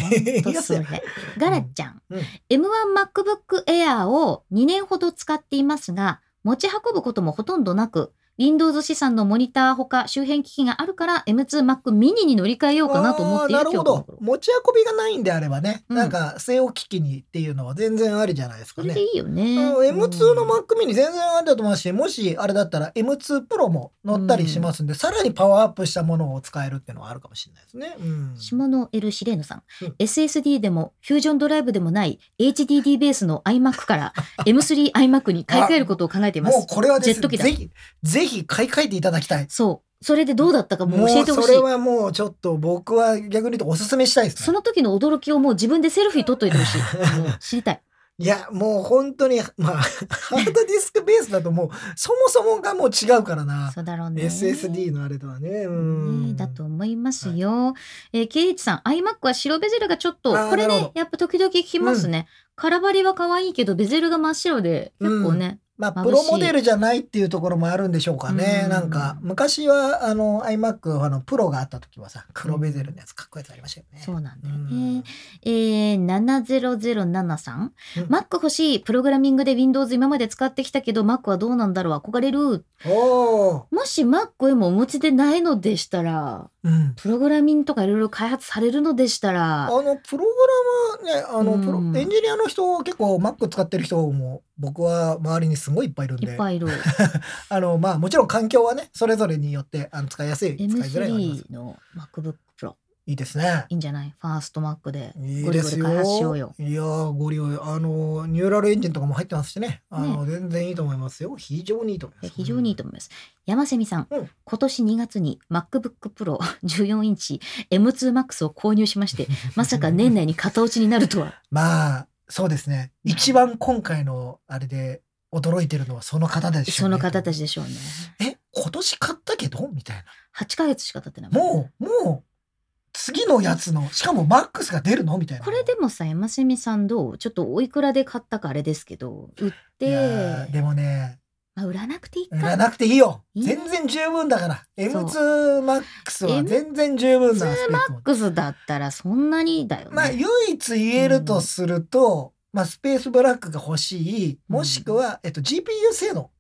ガラちゃん。うん M1MacBook Air を2年ほど使っていますが、持ち運ぶこともほとんどなく、Windows 資産のモニターほか周辺機器があるから M2Mac mini に乗り換えようかなと思っているなるほど。持ち運びがないんであればね、うんなんか据え置き機にっていうのは全然ありじゃないですかねそれで。いいよね。あの M2 のうん Mac mini 全然ありだと思いますし、もしあれだったら M2 Pro も乗ったりしますんで、さらにパワーアップしたものを使えるっていうのはあるかもしれないですね。うん。下の L シレーヌさん、うん SSD でもフュージョンドライブでもない HDD ベースの iMac から M3iMac に買い替えることを考えています。もうこれはですね、ぜひ、ぜひ買い替えていただきたい。そう。それでどうだったかもう教えてほしい。それはもうちょっと僕は逆に言うとおすすめしたいですね。その時の驚きをもう自分でセルフィー撮っといてほしい。知りたい。いや、もう本当に、まあ、ハードディスクベースだともう、そもそもがもう違うからな。そうだろうね。SSD のあれとはね。うん。ねだと思いますよ。えー、ケイチさん、iMac は白ベゼルがちょっと、これねやっぱ時々聞きますね。空張りは可愛いけど、ベゼルが真っ白で、結構ね、まあ、プロモデルじゃないっていうところもあるんでしょうかね。うんなんか、昔は、あの、iMac、あの、プロがあった時はさ、黒ベゼルのやつかっこいいやつありましたよね。そうなんだようんね。えー、7007さん、うん Mac 欲しい。プログラミングで Windows 今まで使ってきたけど、Mac はどうなんだろう？憧れる。おー。もし Mac へもお持ちでないのでしたら、うん。プログラミングとかいろいろ開発されるのでしたあら、の、プログラムね、あの、プロうんエンジニアの人、結構 Mac 使ってる人も、僕は周りにすごいいっぱいいるんで。いっぱいいる。あの、まあ、もちろん環境はね、それぞれによって、あの、使いやすい、使いづらいのあります。M3 の MacBook Pro。いいですね。いいんじゃない？ファースト Mac でいいゴリゴリですよ。開発しようよ。いやー、ゴリゴリ。あの、ニューラルエンジンとかも入ってますしね。あの、全然いいと思いますよ。非常にいいと思います。非常にいいと思います。山瀬美さん、うん今年2月に MacBook Pro 14インチ M2 Max を購入しまして、まさか年内に型落ちになるとは。まあ、そうですね。一番今回の、あれで、驚いてるのはその方でしょそうね。の方たちでしょうね。え、今年買ったけど？みたい8ヶ月しか経ってない。な。もう、もう、次のやつの、しかもマックスが出るの？みたいな。これでもさ、山瀬美さんどう？ちょっとおいくらで買ったかあれですけど、売っいやーて、でもね、まあ、売らなくていいか。売らなくていいよ。いいね全然十分だから。そう M2MAX は全然十分なスペックも Max だったらそんなにだよね。まあ、唯一言えるとすると、まあ、スペースブラックが欲しい、もしくは、えっと、GPU 性能。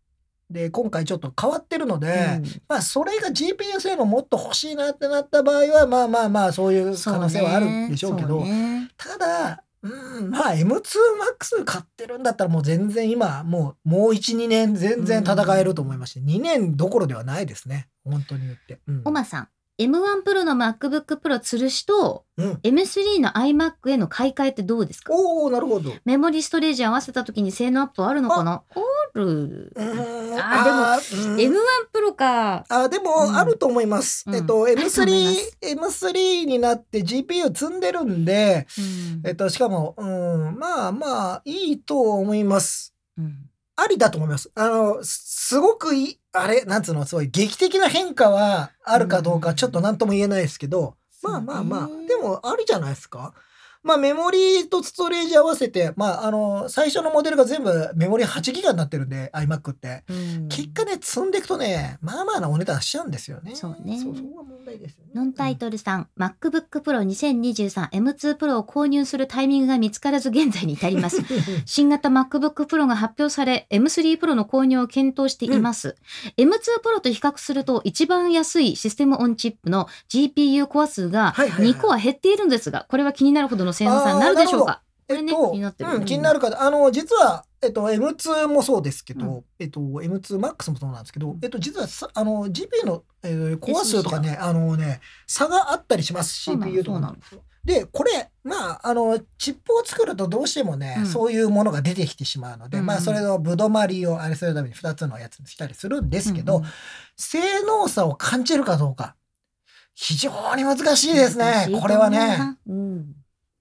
で、今回ちょっと変わってるので、うんまあ、それが GPU 性能もっと欲しいなってなった場合は、まあまあまあ、そういう可能性はあるんでしょうけど、ねただ、うん、まあ M2MAX 買ってるんだったらもう全然今、もう、もう1、2年全然戦えると思いまして、2年どころではないですね。本当に言って。うんおまさん、M1 Pro の MacBook Pro 吊るしとうん。M3 の iMac への買い替えってどうですか？おおなるほど。メモリストレージ合わせた時に性能アップあるのかな？ある。あでも、うん M1 Pro か。あでうんも、あると思います。うんえっと、あると思いま M3 す、M3 になって GPU 積んでるんで、うんえっと、しかも、うん、まあまあ、いいと思います。うんありだと思います。あの、すすごくいい、あれ、なんつうの、すごい劇的な変化はあるかどうか、うんちょっと何とも言えないですけど、まあまあまあでもありじゃないですか。まあメモリとストレージ合わせて、まああの、最初のモデルが全部メモリ8ギガになってるんで、iMac って。うん結果ね、積んでいくとね、まあまあなお値段しちゃうんですよね。そうねそう、そこが問題ですよね。ノンタイトルさん、MacBook Pro 2023 M2 Pro を購入するタイミングが見つからず現在に至ります。新型 MacBook Pro が発表され、M3 Pro の購入を検討しています。M2 Pro と比較すると、一番安いシステムオンチップの GPU コア数がはいはいはい2個は減っているんですが、これは気になるほどの性能差になるでしょうか？これね、えっと、気になってるうん、気になる方、あの、実は、えっと、M2 もそうですけど、うん。えっと、M2MAX もそうなんですけど、えっと、実はさ、あの、GPU の、えーコア数とかね、あのね、差があったりします、CPU とかそうなの。で、これ、まあ、あの、チップを作るとどうしてもね、うん。そういうものが出てきてしまうので、うん。まあ、それのぶどまりをあれするために2つのやつにしたりするんですけど、うん。うん性能差を感じるかどうか、非常に難しいですね。これはね。うん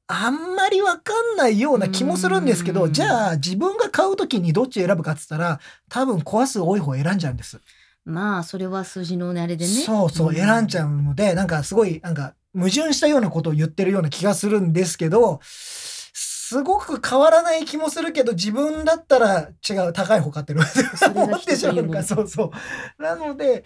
あんまりわかんないような気もするんですけど、うんじゃあ自分が買うときにどっち選ぶかっつったら、多分コア数多い方選んじゃうんです。まあそれは数字のあれでねそうそう、選んじゃうので、なんかすごい、なんか矛盾したようなことを言ってるような気がするんですけど、すごく変わらない気もするけど、自分だったら違う、高い方買ってる。思ってしまうのか、そうそう。なので、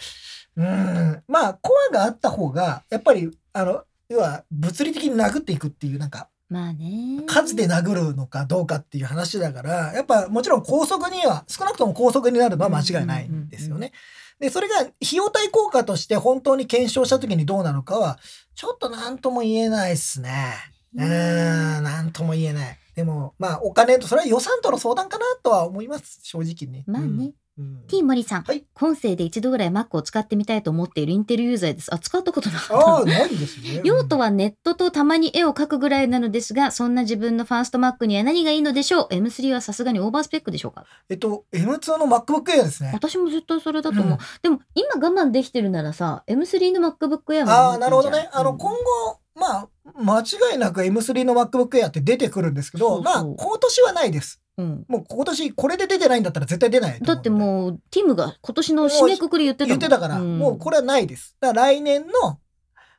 うん、まあ、コアがあった方が、やっぱり、あの、要は物理的に殴っていくっていう、なんか、まあね数で殴るのかどうかっていう話だから、やっぱもちろん高速には、少なくとも高速になるのは間違いないんですよね。で、それが費用対効果として本当に検証した時にどうなのかは、ちょっと何とも言えないっすね。うーん、なんとも言えない。でも、まあ、お金と、それは予算との相談かなとは思います、正直ね。まあね、うん。うんティーモリさん、はい今世で一度ぐらい Mac を使ってみたいと思っているインテルユーザーですあ使ったことなかったないですね。用途はネットとたまに絵を描くぐらいなのですが、そんな自分のファースト Mac には何がいいのでしょう ?M3 はさすがにオーバースペックでしょうか？えっと、M2 の MacBook Air ですね。私もずっとそれだと思う。うんでも今我慢できてるならさ、M3 の MacBook Air もああ、なるほどね。あの、うん今後、まあ、間違いなく M3 の MacBook Air って出てくるんですけど、そうそうまあ、今年はないです。うん。もう今年これで出てないんだったら絶対出ないとだってもう、ティムが今年の締めくくり言ってた言ってたから、ん。もうこれはないです。だから来年の、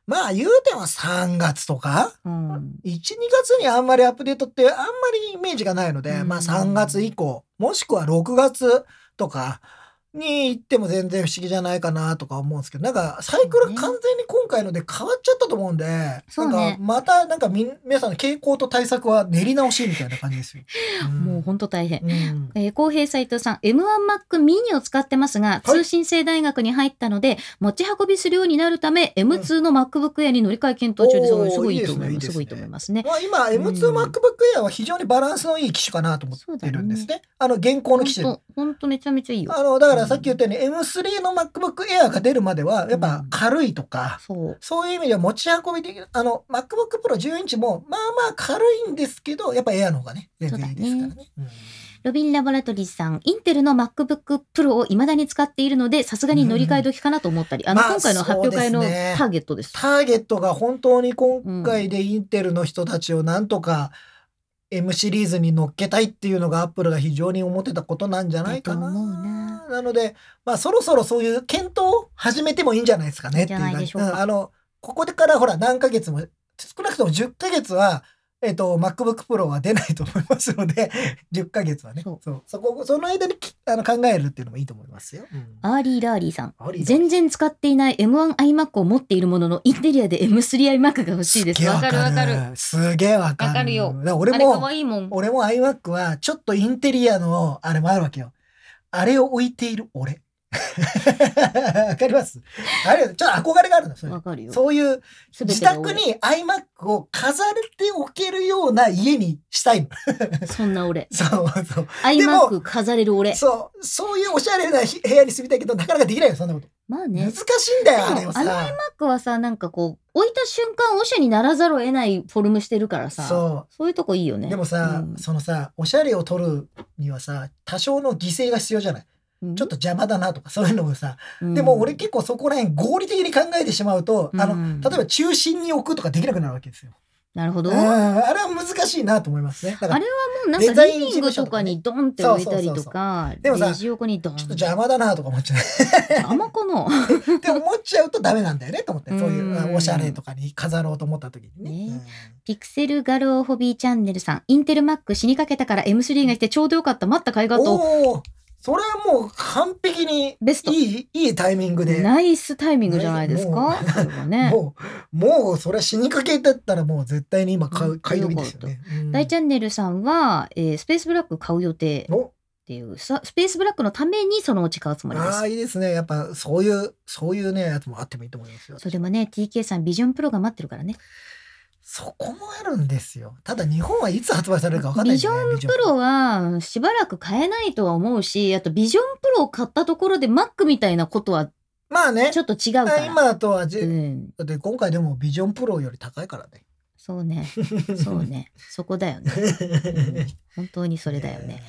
まあ言うても3月とか、うん。1、2月にあんまりアップデートってあんまりイメージがないので、うん。まあ3月以降、もしくは6月とかに行っても全然不思議じゃないかなとか思うんですけど、なんかサイクル完全に今回ので変わっちゃったと思うんで、ねなんかまたなんかみん皆さんの傾向と対策は練り直しみたいな感じですよ。んもうほんと大変。うんえー、公平斎藤さん、M1Mac mini を使ってますが、通信制大学に入ったので、持ち運びするようになるため、M2 の MacBook Air に乗り換え検討中です。おーすごいいいと思います。いいですねすごいと思いますね。まあ、今 M2 うん MacBook Air は非常にバランスのいい機種かなと思ってるんですそうね。あの現行の機種。ほんと、ほんとめちゃめちゃいいよ。あのだからさっき言ったように M3 の MacBook Air が出るまではやっぱ軽いとか、そう。そういう意味では持ち運びできる。あの MacBook Pro 10インチもまあまあ軽いんですけどやっぱ Air の方がね全然いいですからね。うんロビンラボラトリーさん、インテルの MacBook Pro を未だに使っているので、さすがに乗り換え時かなと思ったり、あの、まあ今回の発表会のターゲットです。ターゲットが本当に今回でインテルの人たちをなんとか M シリーズに乗っけたいっていうのがアップルが非常に思ってたことなんじゃないかな。な。なので、まあそろそろそういう検討を始めてもいいんじゃないですかねっていういいんじいでしょうか。んあの、ここでからほら何ヶ月も、少なくとも10ヶ月は、えっ、と、MacBook Pro は出ないと思いますので、10ヶ月はね。そそうう。そこ、その間にきあの考えるっていうのもいいと思いますよ。うんアーリーラーリーさん。全然使っていない M1 iMac を持っているものの、インテリアで M3 iMac が欲しいです。わかるわかる。。すげえわかる。わかるよ俺も、もん。俺も iMac はちょっとインテリアのあれもあるわけよ。あれを置いている俺。わかりますあれ、ちょっと憧れがあるの、それわかるよ。そういう自宅に iMac を飾っておけるような家にしたいの。そんな俺。そうそう。も iMac 飾れる俺。そう、そういうおしゃれな部屋に住みたいけど、なかなかできないよ、そんなこと。まあね難。しいんだよ、あれはでもあのさ。iMac はさ、なんかこう、置いた瞬間、おしゃにならざるを得ないフォルムしてるからさ。そそういうとこいいよう。ね。でもさ、うんそのさ、おしゃれを取るにはさ、多少の犠牲が必要じゃない？ょっと邪魔だなとか、そういうのもさ。うんでも俺結構そこら辺合理的に考えてしまうと、あの、うん例えば中心に置くとかできなくなるわけですよ。なるほど。うん、ああれは難しいなと思いますね。だかられはもうなんかリビングとかにドンって置いたりとか、でもさ。ちょっと邪魔だなとか思っちゃう。邪魔かなって思っちゃうとダメなんだよねと思って、そういううんおしゃれとかに飾ろうと思った時にね。ねピクセルガローホビーチャンネルさん、インテル Mac 死にかけたから M3 が来てちょうどよかった。待った甲斐がうんと。それはもう完璧にベスト。いいいいタイミングで。ナイスタイミングじゃないですもかそれはね。もう、もうそれ死にかけだったらもう絶対に今買う、買い時ですよね。うん大チャンネルさんは、えースペースブラック買う予定っおていう、さスペースブラックのためにそのうち買うつもりでああ、す。いいですね。やっぱそういう、そういうね、やつもあってもいいと思いますよ。それもね、TK さんビジョンプロが待ってるからね。そこもあるんですよ。ただ日本はいつ発売されるか分かんないビジョンプロはしばらく買えないとは思うし、あとビジョンプロを買ったところで Mac みたいなことはまあねちょっと違うから。今とはじ、うん、だって今回でもビジョンプロより高いからね。そうね。そうね。そこだよね。うん本当にそれだよね。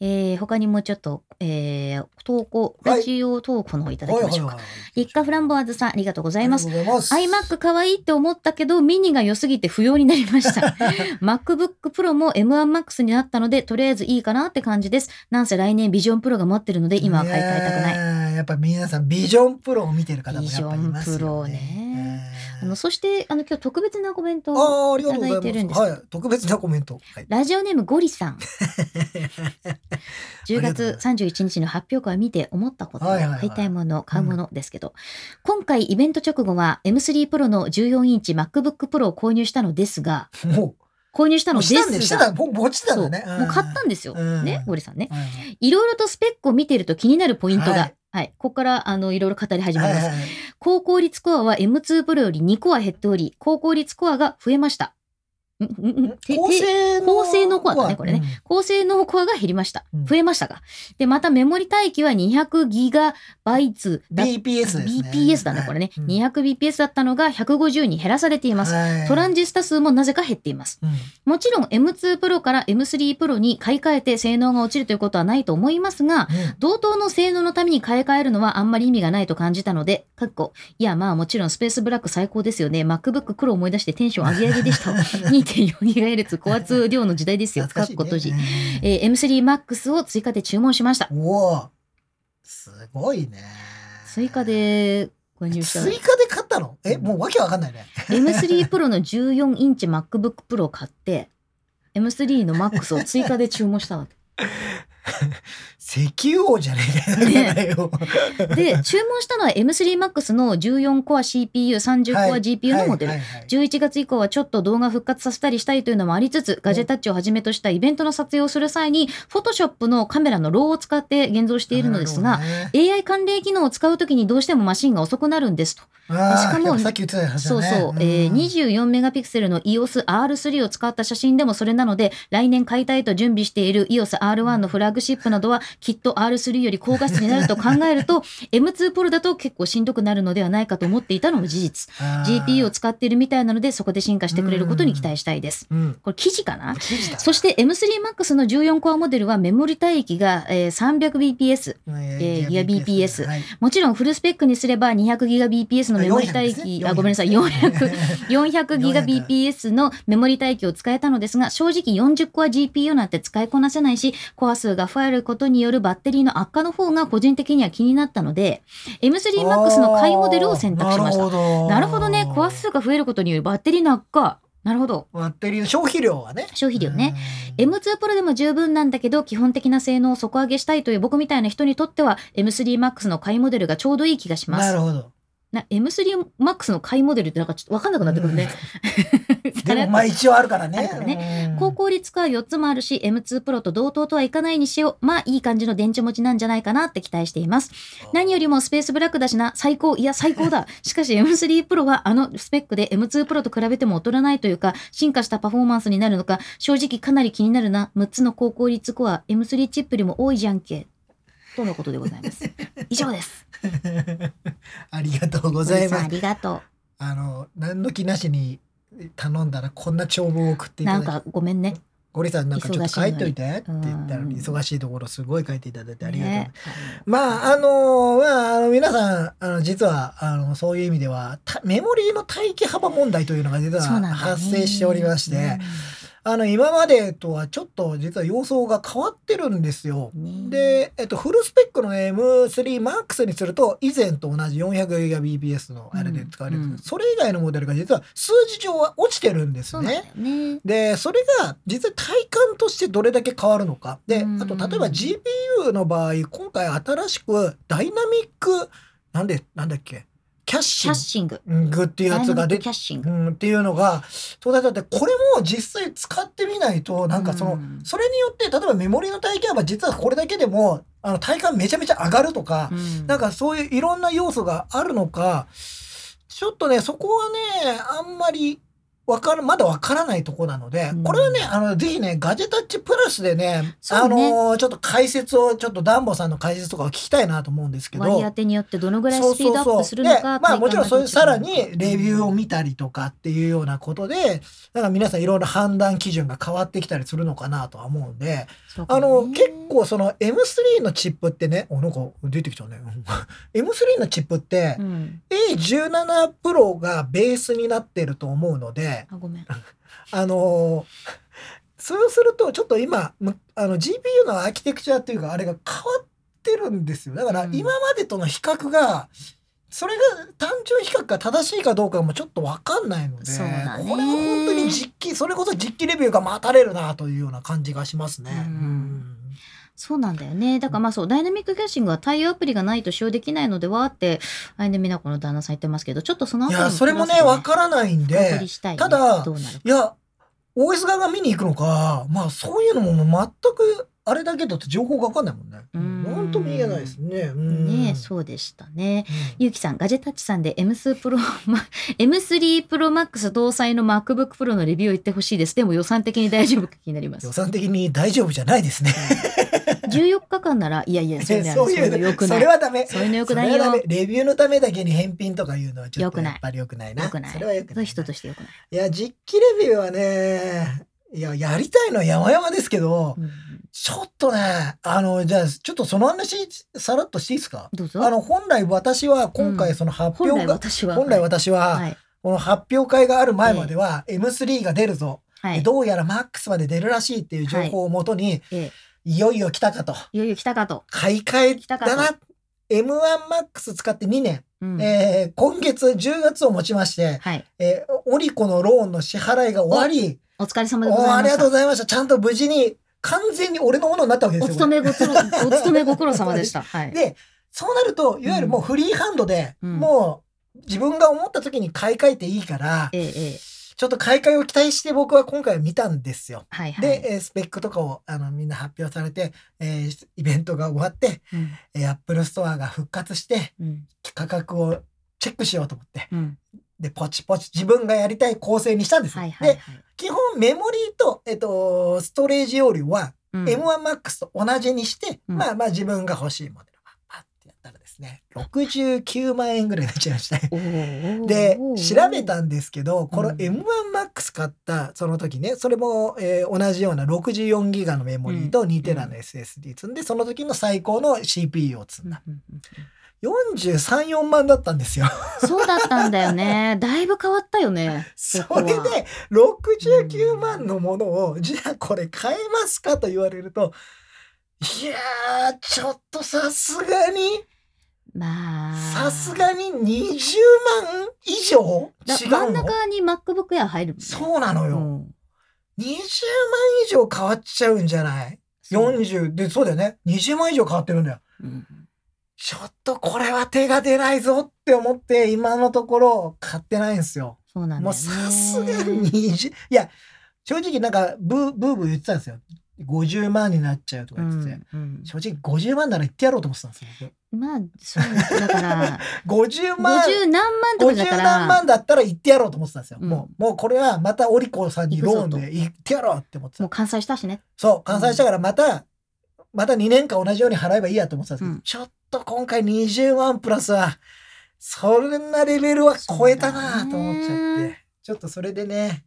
えー、他にもちょっと、えー、投稿、はいラジオ投稿の方いただはいきましょうか。立夏フランボワーズさん、ありがとうございます。iMac 可愛いって思ったけど、ミニが良すぎて不要になりました。MacBook Pro も M1Max になったので、とりあえずいいかなって感じです。なんせ来年ビジョンプロが待ってるので、今は買い替えたくない。い。ややっぱ皆さんビジョンプロを見てる方もやっぱいますよね。ビジョンプロねえーあのそしてあの今日特別なコメントをいいただいてるんです。はい、特別なコメント。はい、ラジオネームゴリさん。10ありがとうござ月31日の発表会を見て思ったこと、はいはいはい。買いたいもの買うものですけど、今回イベント直後は M3 プロの14インチ MacBook Pro を購入したのですがも購入したのですが。もう落ちてたんだね。もう買ったんですよ、うん。ねゴリさんね。はいろいろとスペックを見ていると気になるポイントが、ははい。いここからあのいろいろ語り始めます、はいはいはい。高効率コアは M2 プロより2コア減っており高効率コアが増えましたんんんて高て性能高性能コアだねこれね。高性能コアが減りましたうん。増えましたが。で、またメモリ帯域は200ギガバイツだ BPS ですね。BPS だね、これね。200BPS だったのが150に減らされています。トランジ、ジスタ数もなぜか減っています。うんもちろん M2 プロから M3 プロに買い替えて性能が落ちるということはないと思いますが、同等の性能のために買い替えるのはあんまり意味がないと感じたので、かっこ、いやまあもちろんスペースブラック最高ですよね。MacBook Pro 思い出してテンション上げ上げでした。2.4GHz 高圧量の時代ですよ。かっこ閉じ。えー M3 Max を追加で注文しました。うんおおすごいね。追加で購入した追加で買ったの？え、もうわけわかんないね。M3 Pro の14インチ MacBook Pro を買って、M3 の Max を追加で注文したわけ。石油王じゃねえかよ。で、注文したのは M3 Max の14コア CPU、30コア GPU のモデル。はいはいはい11月以降はちょっと動画復活させたりしたいというのもありつつ、ガジェタッチをはじめとしたイベントの撮影をする際に、Photoshop のカメラのローを使って現像しているのですが、ね AI 関連機能を使うときにどうしてもマシンが遅くなるんですと。しかもさっき言ってた話。そうそう、えー、24メガピクセルの EOS R3 を使った写真でもそれなので、来年買いたいと準備している EOS R1 のフラッグシップなどはきっと R3 より高画質になると考えると、M2 プロだと結構しんどくなるのではないかと思っていたのも事実。GPU を使っているみたいなので、そこで進化してくれることに期待したいです。うん。これ記事かな？そして M3MAX の14コアモデルはメモリ帯域が、えー 300bps。えーギガ BPS はい。もちろんフルスペックにすれば 200GBps のメモリ帯域、あ、ごめんなさい、400 400GBps のメモリ帯域を使えたのですが、正直40コア GPU なんて使いこなせないし、コア数が増えることによるバッテリーの悪化の方が個人的には気になったので、M3MAX の買いモデルを選択しました。なるほどね、コア数が増えることによるバッテリーの悪化。なるほど。バッテリーの消費量はね。消費量ね。うん M2 プロでも十分なんだけど、基本的な性能を底上げしたいという僕みたいな人にとっては、M3MAX の買いモデルがちょうどいい気がします。なるほど。な M3MAX の買いモデルってなんかちょっとわかんなくなってくるね。でもまあ一応あるからね。らねうん高効率化は4つもあるし、M2 プロと同等とはいかないにしよう。まあいい感じの電池持ちなんじゃないかなって期待しています。何よりもスペースブラックだしな、最高、いや最高だ。しかし M3 プロはあのスペックで M2 プロと比べても劣らないというか、進化したパフォーマンスになるのか、正直かなり気になるな。6つの高効率コア、M3 チップよりも多いじゃんけ。とのことでございます。以上です。ありがとうございます。りがとあの何の気なしに頼んだらこんな長文を送ってう。いただ。なんかごめんね。ゴリさんなんかちょっと書いといてって言ったのにうん忙しいところすごい書いていただいてありがとう。ねまああのまああの皆さんあの実はあのそういう意味ではたメモリーの待機幅問題というのが実は発生しておりまして、うんあの今までとはちょっと実は様相が変わってるんですよ。ねで、えっと、フルスペックの M3MAX にすると以前と同じ 400GBps のあれで使われるうんそれ以外のモデルが実は数字上は落ちてるんですね。よね。でそれが実は体感としてどれだけ変わるのかでうんあと例えば GPU の場合今回新しくダイナミックなんでなんだっけ？キャッシキャッシング。ングっていうやつが出て。うん、っていうのがそうだってこれも実際使ってみないとなんかその、うんそれによって例えばメモリの体験は実はこれだけでもあの体感めちゃめちゃ上がるとか、うんなんかそういういろんな要素があるのかちょっとねそこはねあんまりわからまだわからないとこなので、うんこれはねあのぜひねガジェタッチプラスでねあそうねのちょっと解説をちょっとダンボさんの解説とかを聞きたいなと思うんですけど。割り当てによってどのぐらいスピードアップするのでか。まあもちろんそういうさらにレビューを見たりとかっていうようなことで、なんか皆さんいろいろ判断基準が変わってきたりするのかなとは思うんで、ねあの、結構その M3 のチップってね、お、なんか出てきたね。うん M3 のチップってう、ん。A17 プロがベースになってると思うので、あ、ごめん。あのーそうするとちょっと今、むあの GPU のアーキテクチャっていうかあれが変わってるんですよ。だからうん今までとの比較が、それが単純比較が正しいかどうかもちょっとわかんないので、これは本当に実機、それこそ実機レビューが待たれるなというような感じがしますね。うんそうなんだよね。だからまあそう、ダイナミックキャッシングは対応アプリがないと使用できないのではって、あいでみなこの旦那さん言ってますけど、ちょっとそのあたりいや、それもね、わからないんでたいねただいや、OS 側が見に行くのか、まあそういうのも全く、あれだけだと情報がわかんないもんね。うん本当見えないですね。うんねそうでしたね。うんゆうきさん、ガジェタッチさんで M2 プロ、ま M3 プロマックス搭載の MacBook Pro のレビューを言ってほしいです。でも予算的に大丈夫か気になります予。算的に大丈夫じゃないですね。14日間なら、いやいや、そういうのよくない。それはダメ。そういうのよくないよ。レビューのためだけに返品とかいうのはちょっとやっぱり良くないな。よくない。それは良くない人としてよくない。いや、実機レビューはね、いや、やりたいのは山々ですけど、うんちょっとね、あの、じゃあ、ちょっとその話、さらっとしていいですか？どうぞ。あの、本来私は今回その発本来表が、私は。本来私は、はい。この発表会がある前までは M3 が出るぞ、はい。どうやら MAX まで出るらしいっていう情報をもとに、ええいよいよ来たかと。いよいよ来たかと。買い替えだな。M1MAX 使って2年、うんえー今月10月をもちまして、はい。えーオリコのローンの支払いが終わり、お疲れ様でございました。おありがとうございました。ちゃんと無事に、完全に俺のものになったわけですおよ。勤めご苦労、お勤めご苦労様でした。はい。で、そうなると、いわゆるもうフリーハンドで、うんもう自分が思った時に買い替えていいから、ええ、ええ。ちょっと買い替えを期待して僕は今回見たんですよ。はいはい。で、えースペックとかをあのみんな発表されて、えーイベントが終わって、うん、えー、Apple ストアが復活して、うん、価格をチェックしようと思って、うん。で、ポチポチ自分がやりたい構成にしたんですよ。はいはい、はで、い。基本メモリーと、えっと、ストレージ容量はうん M1MAX と同じにして、うんまあまあ自分が欲しいモデルをパッてやったらですね、69万円ぐらいになっちゃいましたで調べたんですけど、このうん。M1MAX 買ったその時ね、それも、えー同じような64ギガのメモリーと2テラの SSD 積んで、その時の最高の CPU を積んだ。うんうんうん。43、4万だったんですよ。そうだったんだよね。だいぶ変わったよね。それで、69万のものを、じゃあこれ買えますかと言われると、いやー、ちょっとさすがに、まあ。さすがに20万以上？だ違真うんの中に MacBook Air 入るね。そうなのよ。うん20万以上変わっちゃうんじゃない？そう ?40 で、そうだよね。20万以上変わってるんだよ。うんちょっとこれは手が出ないぞって思って、今のところ買ってないんですよ。そうなんだよね。もうさすがに20、いや、正直なんかブー、ブーブー言ってたんですよ。50万になっちゃうとかう言ってて。んうん正直50万なら言ってやろうと思ってたんですよ。まあ、そう、だから、僕50万、50何万とかだか50ら、何万だったら言ってやろうと思ってたんですよ。うんもう、もうこれはまたオリコさんにローンで言ってやろうって思ってたもう。完済したしね。そう、完済したからまた、また2年間同じように払えばいいやと思ってたんですけど、うんちょっと今回20万プラスは、そんなレベルは超えたなと思っちゃって、ちょっとそれでね、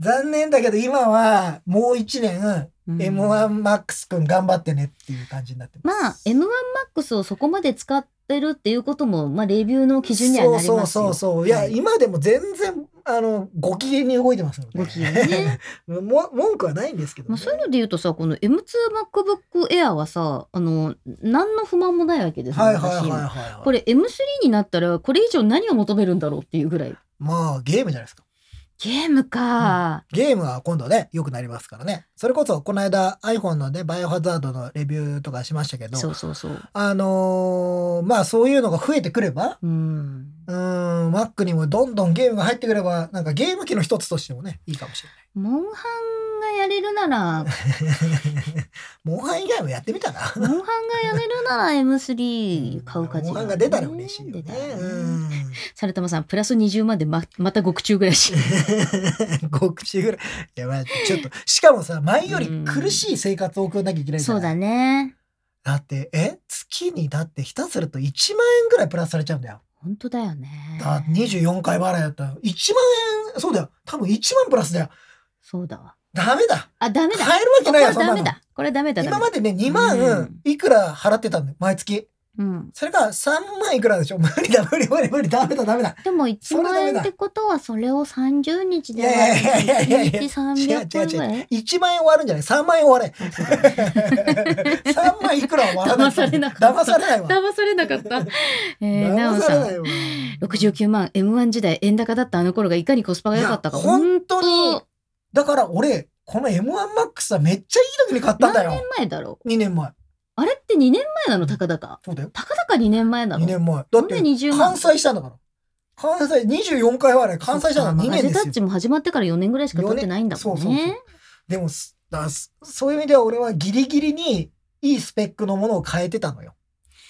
残念だけど今はもう1年、うん M1MAX くん頑張ってねっていう感じになってます。まあ、M1MAX をそこまで使ってるっていうことも、まあ、レビューの基準にはなりますよ。そうそうそう。いや、はい今でも全然、あの、ご機嫌に動いてますので。ご機嫌にね。も文句はないんですけど、ね。まあ、そういうので言うとさ、この M2MacBook Air はさ、あの、何の不満もないわけですよ。はいはいはい私はい、はい。これ M3 になったら、これ以上何を求めるんだろうっていうぐらい。まあ、ゲームじゃないですか。ゲームか、ゲームは今度ね、良くなりますからね。それこそ、この間 iPhone のね、バイオハザードのレビューとかしましたけど、そうそうそう。あのーまあそういうのが増えてくれば、うん。うーん、Mac にもどんどんゲームが入ってくれば、なんかゲーム機の一つとしてもね、いいかもしれモンハン がやれるなら、ない。モンハン以外もやってみたな。モンハンがやれるなら M3 買う価値モンハンが出たら嬉しいよね。サルタマさん、プラス20万でままた獄中暮らし。5口ぐらい。いや、まあちょっと、しかもさ、前より苦しい生活を送らなきゃいけないじゃそうないだね。だって、え？月にだって下手すると1万円ぐらいプラスされちゃうんだよ。本当だよね。だ24回払いだったら、1万円、そうだよ。多分1万プラスだよ。そうだわ。ダメだ。あ、ダメだ。買えるわけないよ、そんなの。これダメだ。これダメだ。ダメだ今までね、2う万んいくら払ってたんだよ、毎月。うん。それが3万いくらでしょ無理だ無理無理無理ダメだダメだでも1それダメだ万円ってことはそれを30日でいやいやいやいやいや1日違う違う300円ぐら違うい1万円終わるんじゃない3万円終われあそうだ3万いくらは終わらない騙されなかった騙されないわ騙されなかった。えー、なお騙さ。れないわ69万 M1 時代円高だったあの頃がいかにコスパが良かったか本当に本だから俺この M1 マックスはめっちゃいい時に買ったんだよ。何年前だろう？2年前。あれって2年前なの？たかだか？そうだよ。たかだか2年前な2の年前。だってなんで20万。完済したんだから。関西24回はね関西したのは2年ですよ。タッチも始まってから4年ぐらいしか経ってないんだもんね。そうそうそう。でもすだすそういう意味では俺はギリギリにいいスペックのものを変えてたのよ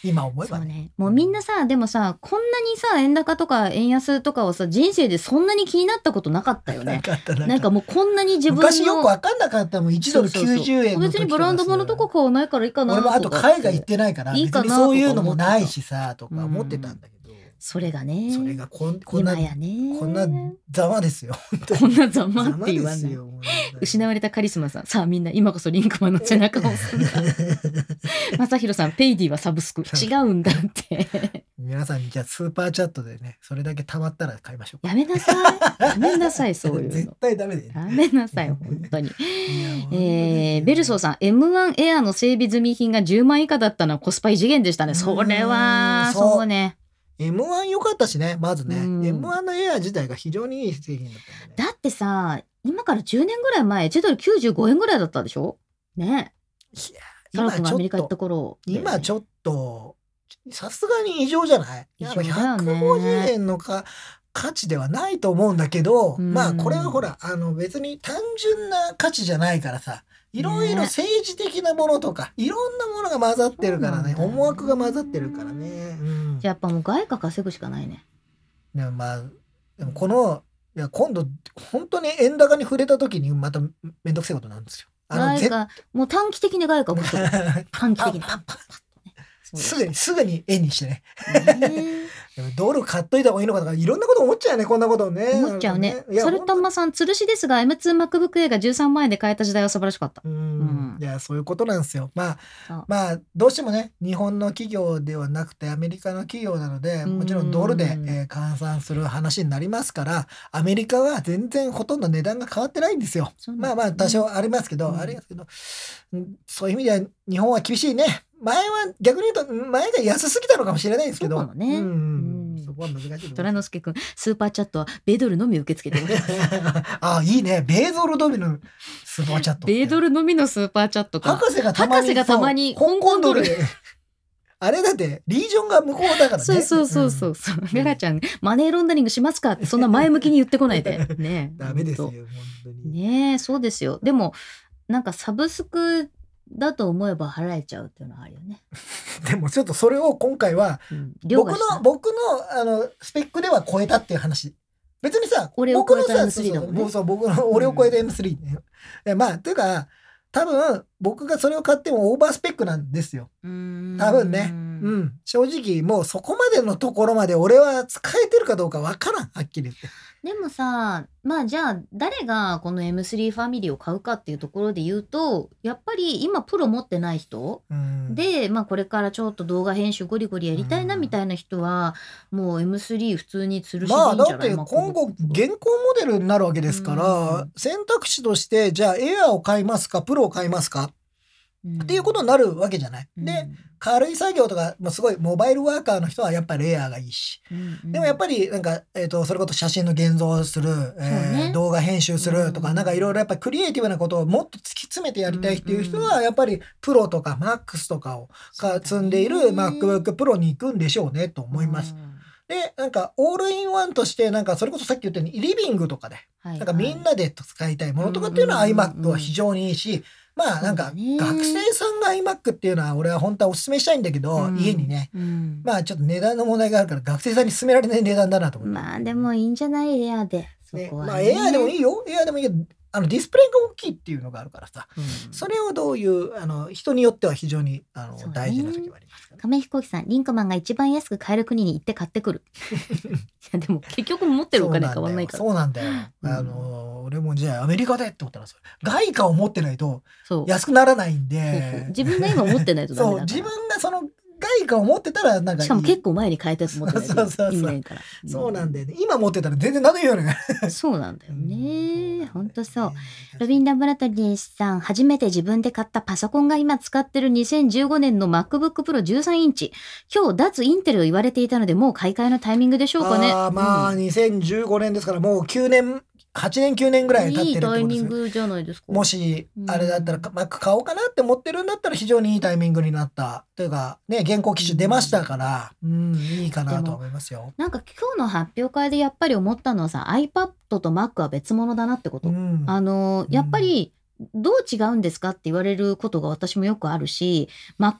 今思えばね。そうね。もうみんなさ、でもさ、こんなにさ、円高とか円安とかをさ、人生でそんなに気になったことなかったよなね。かったななんかもうこんなに自分の。昔よく分かんなかったもん。1ドルそうそうそう。90円別にブランド物とか買わないからいいかな俺もあとか海外行ってないからいいかなそういうのもないしさとかうん思ってたんだけど、それがね。それがこんこんな今やね。こんなざまですよこんなざまって言わない。失われたカリスマさん。さあみんな今こそリンクマンの背中を押すんだ。まさひろさん、 Paidy はサブスク。違うんだって。皆さんにじゃあスーパーチャットでねそれだけ貯まったら買いましょうやめなさい。やめなさい、そういう絶の。対ダメだよやめなさい、本当に。えー、ベルソーさん、M1 エアの整備済み品が10万以下だったのはコスパ異次元でしたね。それは、そうね。M1 良かったしねまずね、うん。M1 のエア自体が非常にいい製品だったね。だってさ、今から10年ぐらい前、1ドル95円ぐらいだったでしょ？ね。いやサラ君がアメリカ行ったと頃。今ちょっとさすがに異常じゃない？異常だよね150円のか価値ではないと思うんだけど、うん。まあこれはほらあの別に単純な価値じゃないからさいろいろね。政治的なものとか、いろんなものが混ざってるからね。ね。思惑が混ざってるからね。うん、やっぱもう外貨稼ぐしかないね。でもまあでもこのいや今度本当に円高に触れた時にまためんどくせえことなんですよ。あの外貨、もう短期的に外貨を。短期的に。パンパンパンそうすぐにすぐに円にしてね。ねドル買っといた方がいいのかとかいろんなこと思っちゃうよねこんなことね。思っちゃうね。いやそれとまさん、吊るしですが、M2MacBook Air が13万円で買えた時代は素晴らしかった。いやそういうことなんですよ。まあまあどうしてもね日本の企業ではなくてアメリカの企業なのでもちろんドルで、うんえー換算する話になりますからアメリカは全然ほとんど値段が変わってないんですよ。そうなんだまあまあ多少ありますけど、うんありますけど、うんそういう意味では日本は厳しいね。前は逆に言うと前が安すぎたのかもしれないですけど。そうねんうんそこは難しい。虎之助くん、スーパーチャットは米ドルのみ受け付けてます。あいいね。米ドルのみのスーパーチャット。米ドルのみのスーパーチャットか。博士がたまにまに香港ドルあれだってリージョンが向こうだからね。そうそうそうそうそう。ガラちゃん、マネーロンダリングしますか？って、そんな前向きに言ってこないで。ね ダメですよ本当とに。ねえ、そうですよ。でも、なんかサブスクだと思えば払えちゃうっていうのはあるよね。でもちょっとそれを今回はうん。量僕の僕のあのスペックでは超えたっていう話。別にさ、俺を超えた僕のさ M3 だもんねそうそう僕の俺を超えた M3 ね。いやまあというか多分僕がそれを買ってもオーバースペックなんですよ。多分ねうん、正直もうそこまでのところまで俺は使えてるかどうかわからん。はっきり言って。でもさ、まあじゃあ誰がこの M3 ファミリーを買うかっていうところで言うと、やっぱり今プロ持ってない人うん、で、まあこれからちょっと動画編集ゴリゴリやりたいなみたいな人は、もう M3 普通に吊るしまあだって今後現行モデルになるわけですから、うん。選択肢としてじゃあエアーを買いますかプロを買いますかうんっていうことになるわけじゃない。うん。で、軽い作業とかもうすごいモバイルワーカーの人はやっぱりエアーがいいし。うんでもやっぱりなんか、えー、とそれこそ写真の現像をする、えー動画編集するとか、うんなんかいろいろやっぱりクリエイティブなことをもっと突き詰めてやりたいっていう人はやっぱりプロとか MAX とかをか積んでいる MacBook Pro に行くんでしょうねと思います。でなんかオールインワンとしてなんかそれこそさっき言ったようにリビングとかでななんかみんなで使いたいものとかっていうのはうんうんうん iMac は非常にいいし、まあなんか学生さんが iMac っていうのは俺は本当はお勧めしたいんだけど、うん家にね。うんまあちょっと値段の問題があるから学生さんに勧められない値段だなと思って。まあでもいいんじゃない？エアで。そねこは、ね。まあエアーでもいいよ。エアーでもいいけど、あのディスプレイが大きいっていうのがあるからさ、うんそれをどういう、あの人によっては非常にあの、ね大事な時もありますから、亀飛行機さん、リンクマンが一番安く買える国に行って買ってくる。いやでも結局持ってるお金変わんないから。そうなんだよ。うんあの、俺もじゃあアメリカでって思ったら外貨を持ってないと。安くならないんで。自分が今持ってないとダメだ 自分がそのいか思ってたらなんかしかも結構前に変えたやつ持ってないとそうそうそう意味ないから。そうなんだよね今持ってたら全然何で言うよねそうなんだよね。ほんとそう。ロビン・ラブラトリーさん、初めて自分で買ったパソコンが今使ってる2015年の MacBook Pro 13インチ。今日、脱インテルを言われていたので、もう買い替えのタイミングでしょうかね。あーまあ、うん2015年ですからもう9年8年9年ぐらい経ってるってことですねミングじゃないですか。もしうんあれだったら Mac 買おうかなって思ってるんだったら非常にいいタイミングになったというかね現行機種出ましたからうんいいかなと思いますよ。なんか今日の発表会でやっぱり思ったのはさ iPad と Mac は別物だなってこと。うんあのうんやっぱりどう違うんですかって言われることが私もよくあるし MacBook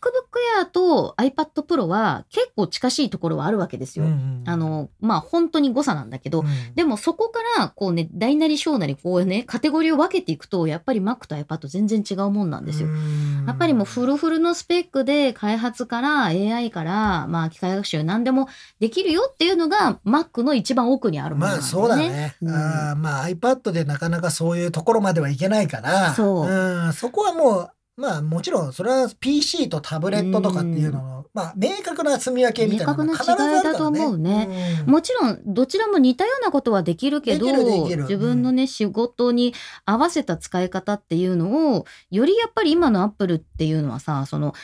Air と iPad Pro は結構近しいところはあるわけですよ。うんうんあのまあ本当に誤差なんだけど、うんでもそこからこうね大なり小なりこうねカテゴリーを分けていくとやっぱり Mac と iPad 全然違うもんなんですよ。うんやっぱりもうフルフルのスペックで開発から AI からまあ機械学習何でもできるよっていうのが Mac の一番奥にあるものなんだまあそうだよね。ね。うんあーまあ iPad でなかなかそういうところまではいけないから、そう。んそこはもうまあもちろんそれは PC とタブレットとかっていうのの、まあ明確な積み分けみたいなのが明必ずあるから、ね、確な違いだと思うね。うん。もちろんどちらも似たようなことはできるけど自分のね仕事に合わせた使い方っていうのをよりやっぱり今のアップルっていうのはさその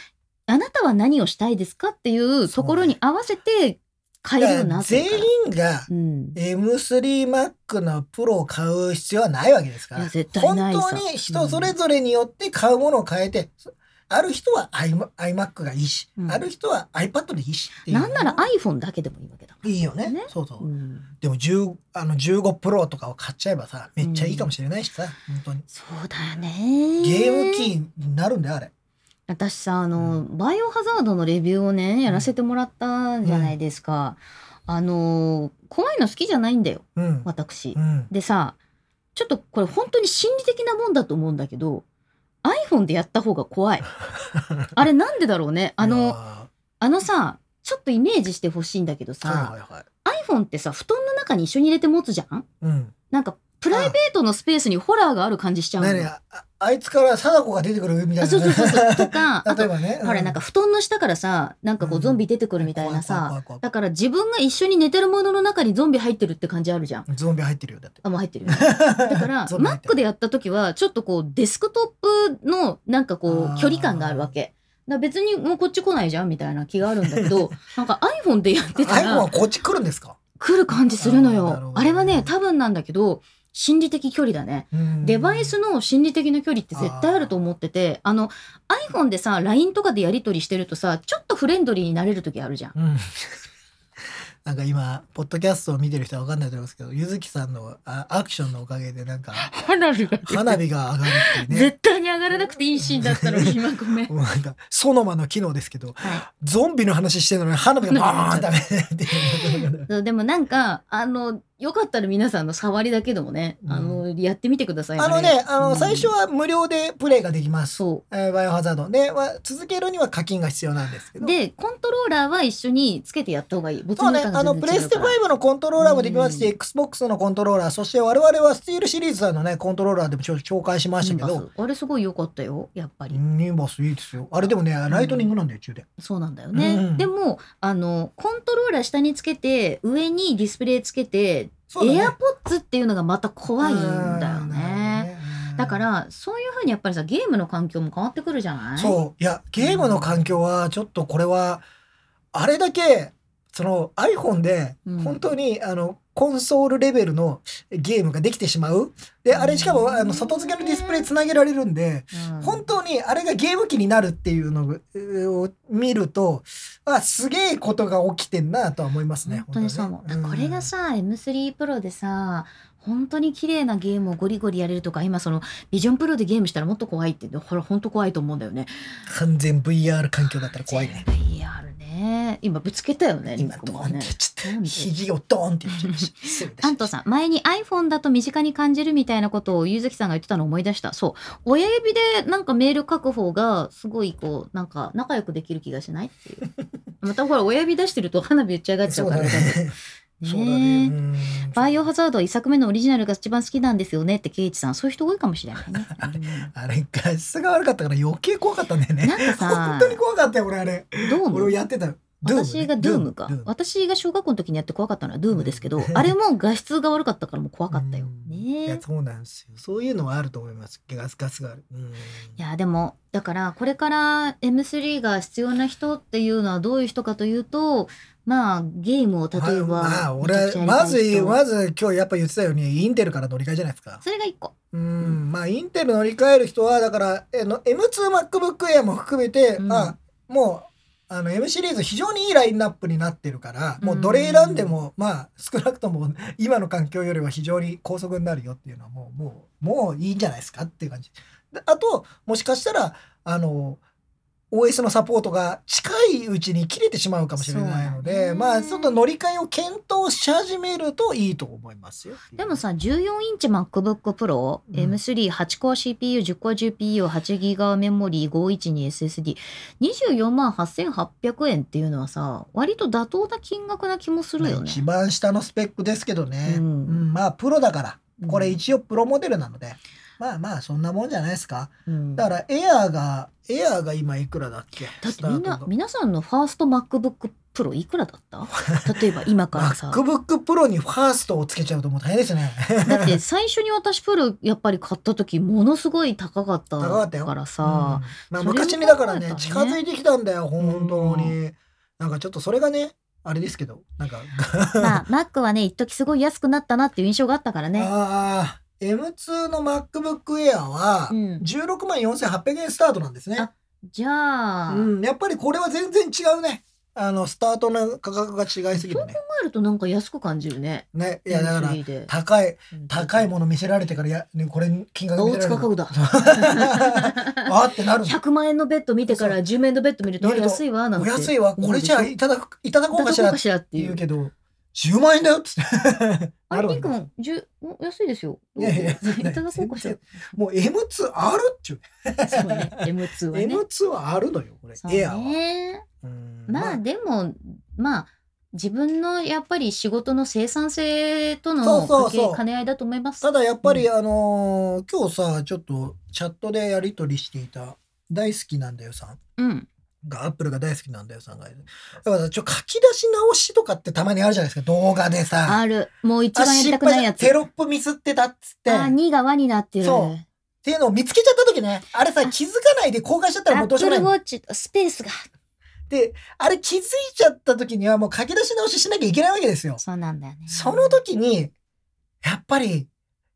あなたは何をしたいですかっていうところに合わせて変えるようになってる全。員がうん。M3Mac のプロを買う必要はないわけですから絶対ないさ。本当に人それぞれによって買うものを変えて、ある人は iMa- iMac がいいし、うん。ある人は iPad でいいしっていう。なんなら iPhone だけでもいいわけだ。いいよね。ね。そうそう、うん。でも10あの15プロとかを買っちゃえばさめっちゃいいかもしれないしさ、本当に。そうだよね。ゲーム機になるんだよあれ私さあの、バイオハザードのレビューをねやらせてもらったじゃないですか。あの怖いの好きじゃないんだよ。うん、私。うん、でさちょっとこれ本当に心理的なもんだと思うんだけど iPhone でやった方が怖い。あれなんでだろうね？あいのやあのさちょっとイメージしてほしいんだけどーさ、はいはいはい、iPhone ってさ布団の中に一緒に入れて持つじゃん？うん、なんかプライベートのスペースにホラーがある感じしちゃうの？何ああいつから貞子が出てくるみたいな、あそうそうそうそう。とか例えばね、ほらなんか布団の下からさなんかこううん。ゾンビ出てくるみたいな怖さだから自分が一緒に寝てるものの中にゾンビ入ってるって感じあるじゃん。ゾンビ入ってるよだって。あもう入ってるよ。ね。だからゾンビ入ってる。Mac でやった時はちょっとこうデスクトップのなんかこう距離感があるわけ。だ別にもうこっち来ないじゃんみたいな気があるんだけど なんか iPhone でやってた iPhone らはこっち来るんですか、来る感じするのよ。あれはね多分なんだけど心理的距離だね。うん。デバイスの心理的な距離って絶対あると思っててあの iPhone でさ LINE とかでやり取りしてるとさちょっとフレンドリーになれる時あるじゃん。うん。なんか今ポッドキャストを見てる人は分かんないと思いますけどゆずきさんのあアクションのおかげでなんか花火が。花火が上がるっていうね。絶対に上がらなくていいシーンだったのに今ごめん。もうなんかソノマの機能ですけどはゾンビの話してるのに花火がバーンダメっていうでもなんかあのよかったら皆さんの触りだけでもね、うん。あのやってみてください。あのねあのうん。最初は無料でプレイができます、そえーバイオハザード。で、は続けるには課金が必要なんですけど。うでコントローラーは一緒につけてやった方がいい。没そうね、入感があのプレステから5のコントローラーもできますし、うん。XBOX のコントローラーそして我々はスティールシリーズさんのねコントローラーでもちょ紹介しましたけニンバどスあれすごい良かったよやっぱり、ニンバスいいですよ。あれでもねライトニングなんだよ中で、そうなんだよね、うん。でもあのコントローラー下につけて上にディスプレイつけて、そうだね。エアポッツっていうのがまた怖いんだよね。だからそういうふうにやっぱりさゲームの環境も変わってくるじゃない？そう。いやゲームの環境はちょっとこれはあれだけその iPhone でうん。本当にあのコンソールレベルのゲームができてしまう。であれしかもあの外付けのディスプレイつなげられるんでうん。本当にあれがゲーム機になるっていうのをを見るとあすげえことが起きてんなとは思いますね。本当にそう思う、ねこれがさ M3 プロでさ本当に綺麗なゲームをゴリゴリやれるとか今そのビジョンプロでゲームしたらもっと怖いってほら本当怖いと思うんだよね。完全 VR 環境だったら怖いね。VR ね。今ぶつけたよね今ドーンって言っちゃった。なんで？肘をドーンって言っちゃいました。失礼でしたアントさん前に iPhone だと身近に感じるみたいなことをゆずきさんが言ってたのを思い出した。そう。親指でなんかメール書く方がすごいこうなんか仲良くできる気がしないっていう。またほら親指出してると花火打ち上がっちゃうから、そうだね。そうだね。うんバイオハザードは一作目のオリジナルが一番好きなんですよねってケイチさんそういう人多いかもしれないね。あれ画質が悪かったから余計怖かったんだよね。なんかさ本当に怖かったよ俺あれ。どう俺もやってたよ。私がドゥームか私が小学校の時にやって怖かったのはドゥームですけど、うんあれも画質が悪かったからもう怖かったよ。うんいやねそうなんですよ。そういうのはあると思います。ガスガスがある。うんいやでもだからこれから M3 が必要な人っていうのはどういう人かというとまあゲームを例えば、まあ俺まず人まず今日やっぱ言ってたようにインテルから乗り換えじゃないですか。それが一個。うんまあインテル乗り換える人はだからえの M2MacBook Air も含めて、うんあもうあの M シリーズ非常にいいラインナップになってるから、もうどれ選んでもまあ少なくとも今の環境よりは非常に高速になるよっていうのはもうもうもういいんじゃないですかっていう感じ。であともしかしたらあの OS のサポートが近いうちに切れてしまうかもしれないので、だね。まあちょっと乗り換えを検討し始めるといいと思いますよ。でもさ14インチ MacBook Pro、うん。M38 コア CPU、10コア GPU、8ギガメモリー、512 SSD、24万8800円っていうのはさ、割と妥当な金額な気もするよね。一番下のスペックですけどね、ううんん。まあプロだから。これうん。一応プロモデルなので、まあまあそんなもんじゃないですか。うん。だからエアーがエアーが今いくらだっけ？だってみんな皆さんのファースト MacBook Pro いくらだった？例えば今からさ。MacBook Pro にファーストをつけちゃうともう大変ですね。だって最初に私プロやっぱり買った時ものすごい高かった高からさ、うん。まあ昔にだからねね。近づいてきたんだよ本当うになんかちょっとそれがねあれですけどなんか。まあ Mac はね一時すごい安くなったなっていう印象があったからね。ああ M2 の MacBook Air はうん16万4800円スタートなんですね、あじゃあ、うん、やっぱりこれは全然違うね。あの、スタートの価格が違いすぎるね。考えるとなんか安く感じるね。ね。いや、だから、M3 で高い、うん高いもの見せられてから、や、ね、これ、金額見大せられる。塚家具だ。あーってなるの。100万円のベッド見てから10万円のベッド見ると見ると安いわなんて。お安いわ。これじゃあ、いただく、いただこうかしらってしらっていう。言うけど、10万円だよっつって。あれ、るわけリンクも10お安いですよ。いやいやいただこうかしら。もう M2 あるっちゅう。そうね。M2 はね。M2 はあるのよ、これ。エアーは。まあでも、まあ、自分のやっぱり仕事の生産性との兼ね合いだと思います。ただやっぱり、あのー今日さ、ちょっとチャットでやり取りしていた大好きなんだよさん。うん。がアップルが大好きなんだよさんが。だからちょ書き出し直しとかってたまにあるじゃないですか動画でさ。ある。もう一番やりたくないやつ。テロップミスってたっつって。あ、っ2が輪になってる。そうていうのを見つけちゃった時ね。あれさ気づかないで公開しちゃったらアップルウもうどうしようもない。ォッチスペースが。で、あれ気づいちゃった時にはもう書き出し直ししなきゃいけないわけですよ。そうなんだよね。その時に、やっぱり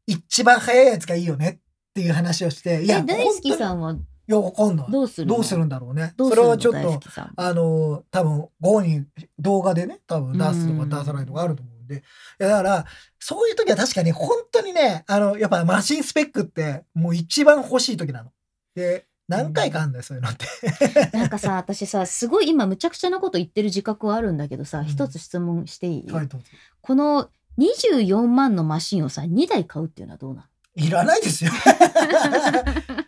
一番早いやつがいいよねっていう話をして。いえ、や、大好きん。さんはいや、わかんない。どうするの？どうするんだろうね。それはちょっと、あの、多分、ご本人、動画でね、多分出すとうんか出さないとかあると思うんで。いや、だから、そういう時は確かに本当にね、あの、やっぱマシンスペックって、もう一番欲しい時なの。で、何回かあんだよ、そういうのって。なんかさ、私さ、すごい今むちゃくちゃなこと言ってる自覚はあるんだけどさ、ん一つ質問していい、はい。この24万のマシンをさ、2台買うっていうのはどうなの？いらないですよ。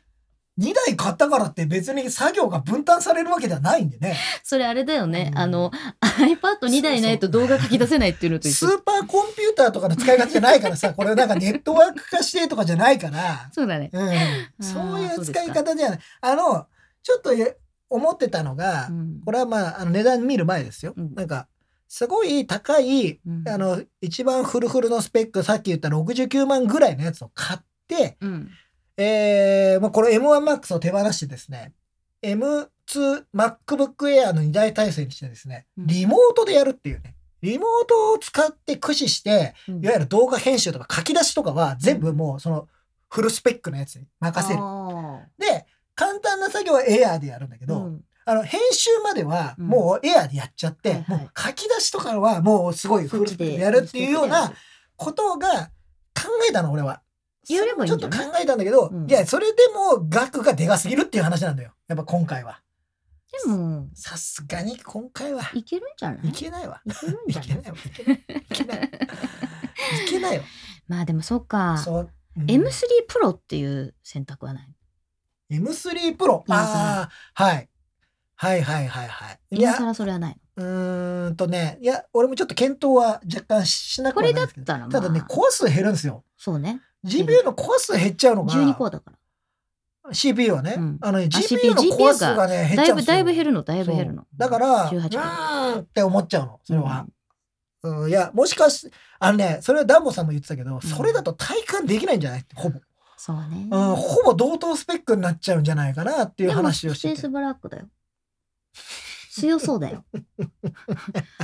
2台買ったからって別に作業が分担されるわけではないんでね。それあれだよね。うんあの、iPad2 台ないと動画書き出せないっていうのと一緒。スーパーコンピューターとかの使い方じゃないからさ、これなんかネットワーク化してとかじゃないから。そうだね。うん、ーそういう使い方じゃない。あの、ちょっとえ思ってたのが、うんこれはまあ、あの値段見る前ですよ。うんなんか、すごい高い、うんあの、一番フルフルのスペック、さっき言った69万ぐらいのやつを買って、うん。えー、まあ、この M1MAX を手放してですね、M2 MacBook Air の2台体制にしてですね、うん。リモートでやるっていうね。リモートを使って駆使して、うん。いわゆる動画編集とか書き出しとかは全部もうそのフルスペックのやつに任せる。あで、簡単な作業はエアーでやるんだけど、ーうん。あの、編集まではうん。もうエアーでやっちゃって、はいはい。もう書き出しとかはもうすごいフルスペックでやるっていうようなことが考えたの、俺は。やればいいんじゃないちょっと考えたんだけど、うんいや、それでも額がでかすぎるっていう話なんだよ。やっぱ今回は。でも、さすがに今回はいけるんじゃない？いけないわ。いけるんいじゃない？けないわ。いけない。いけない。いけないわ。まあでもそっか。そう。うん M3 Pro っていう選択はない？M3 Pro。今更ああ、はい。はいはいはいはい。いや、今更それはないうーんとね、いや、俺もちょっと検討は若干しなくこれだっはないですけど。たらまあ。ただね、コア数減るんですよ。そうね。GPU のコア数減っちゃうのが、12コアだから。CPU はね、うんあのね、あ GPU のコア数がね、減っだいぶ、ちゃうんですよ。だいぶ減るの、だいぶ減るの。だから、う18ーんって思っちゃうの、それは。うん、いや、もしかし、あのね、それはダンボさんも言ってたけど、それだと体感できないんじゃない？ほぼ。そうね。うん、ほぼ同等スペックになっちゃうんじゃないかなっていうでも話をしててスペース。ブラックだよ。強そうだよ。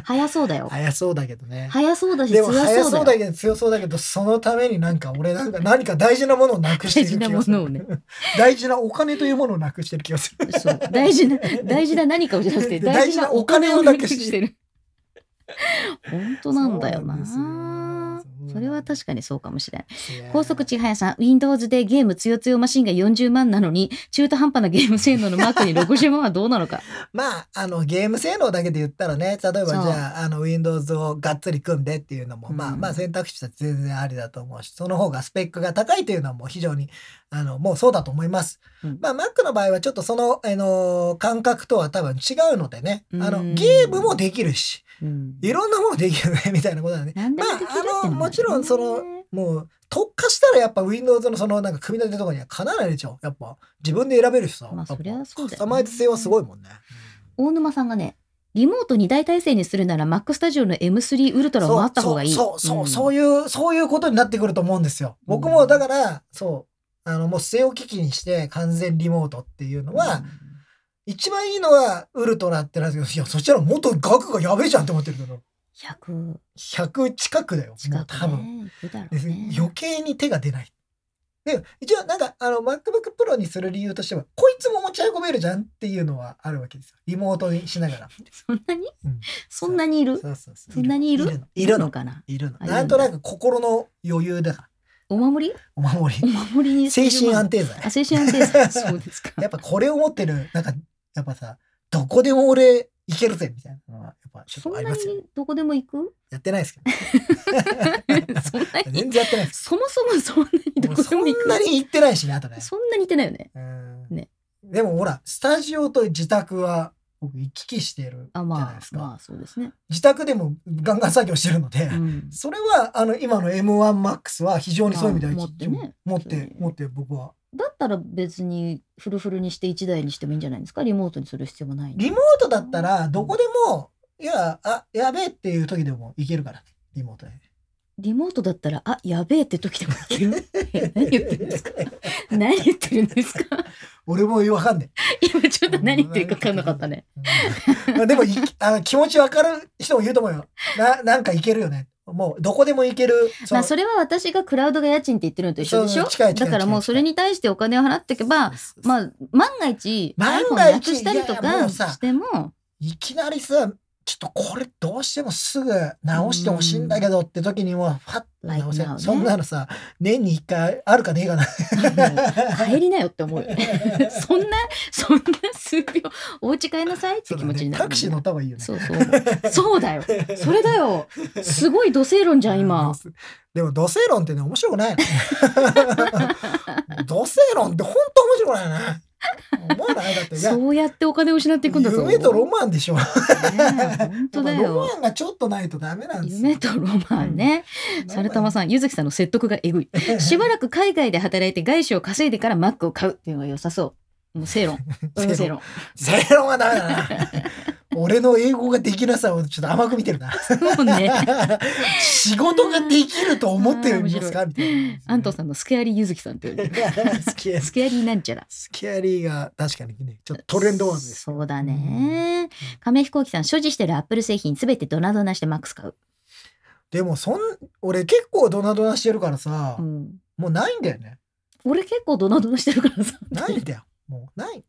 速そうだよ。早そうだけどね。速そうだしでも強早そだよ。そううだけど強そうだけど、そのためになんか俺なんか何か大事なものをなくしてる気がする。大事なものをね 大事なお金というものをなくしてる気がする。そう大事な、大事な何かをじゃなくて、大大事事なお金金をなくしてる。本当なんだよなそれは確かにそうかもしれない。高速ちはやさん、Windows でゲームつよつよマシンが40万なのに、中途半端なゲーム性能の Mac に60万はどうなのか。まあ、あの、ゲーム性能だけで言ったらね、例えばじゃあ、あの、Windows をがっつり組んでっていうのも、まあうん。まあ選択肢として全然ありだと思うし、その方がスペックが高いというのはもう非常に、あの、もうそうだと思います。うん。まあ、Mac の場合はちょっとその、あの、感覚とは多分違うのでね、あの、うんゲームもできるし、うんいろんなものできるね、みたいなことだね。まあ、あの、のももちろんその、もう、特化したらやっぱ Windows のそのなんか組み立てとかにはかなわないでしょ。やっぱ自分で選べるしさ。まあそりゃそうだよねカスタマイズ性はすごいもんね。大沼さんがね、リモート2大体制にするなら Mac スタジオの M3 ウルトラを待った方がいい。そうそうそう、んそういう、そういうことになってくると思うんですよ。僕もだから、そう、あの、もう据え置き機にして完全リモートっていうのは、一番いいのはウルトラってなんですけど、いや、そしたらもっと額がやべえじゃんって思ってるけど、100 100近くだよ。も近くう多分。ね。余計に手が出ない。で、一応なんか、あの、MacBook Pro にする理由としては、こいつも持ち運べるじゃんっていうのはあるわけですよ。リモートにしながら。そんなに、うんそんなにいる？そんなにいる？いるの。いるの。かな？いるの。なんとなく心の余裕だから。お守り？お守りお。守りに精神安定。定剤あ、。精神安定剤。そうですか。やっぱこれを持ってる、なんか、やっぱさ、どこでも俺いけるぜみたいなのは、やっぱちょっそんなとありますよ。にどこでも行く？やってないですけ そんなど。に？全然やってないです。そもそもそんなにどもうそんこでも行く？なに行ってないしね、あとね。そんなに行ってないよね。うんねでもほら、スタジオと自宅は僕行き来してるじあ、ゃないまですか。あ、まあそうですね。自宅でもガンガン作業してるので、うん。それはあの今の M1MAX は非常にそういう意味ではあ持ってね持って持って僕は。だったら別にフルフルにして1台にしてもいいんじゃないですか？リモートにする必要もないリモートだったらどこでも、いや、あ、やべえっていう時でも行けるからね、リモートで。リモートだったら、あ、やべえって時でもいけるえ何言ってるんですか？何言ってるんですか？俺もわかんね今ちょっと何言ってるか分かんなかったね。え。うんまあでもいあの気持ちわかる人もいると思うよ。な、なんか行けるよね。もうどこでも行ける。まあそそれは私がクラウドが家賃って言ってるのと一緒でしょ？だからもうそれに対してお金を払っていけば、まあ万が一万が一なくしたりとかしても、いきなりさ、ちょっとこれどうしてもすぐ直してほしいんだけどって時にも、ファッと直せねそんなのさ、年に一回あるかねえかな。帰りなよって思うよ。そんな、そんな数秒、お家帰りなさいって気持ちになる。タクシー乗った方がいいよね。そうそう。そうだよ。それだよ。すごい土星論じゃん、今。でも、土星論ってね、面白くないの。土星論って本当面白くないな。思わないだって、そうやってお金を失っていくんだぞ。夢とロマンでしょ。ねえ本当だやっぱロよ。マンがちょっとないとダメなんですよ。夢とロマンね。サルタマさん、ゆずきさんの説得がえぐい。しばらく海外で働いて外資を稼いでから Mac を買うっていうのが良さそう。もう 正論。正論。正論はダメだな。俺の英語ができなさをちょっと甘く見てるな。そうね。仕事ができると思ってるんですか？みたいな。アントさんのスケアリーゆずきさんって言われてる。スケアリーなんちゃら。スケアリーが確かにね、ちょっとトレンドワードです。そうだね。亀井飛行機さん、所持してるアップル製品すべてドナドナしてマックス買う。でもそん、俺結構ドナドナしてるからさ、うん。もうないんだよね。俺結構ドナドナしてるからさ。ないんだよ。もうない。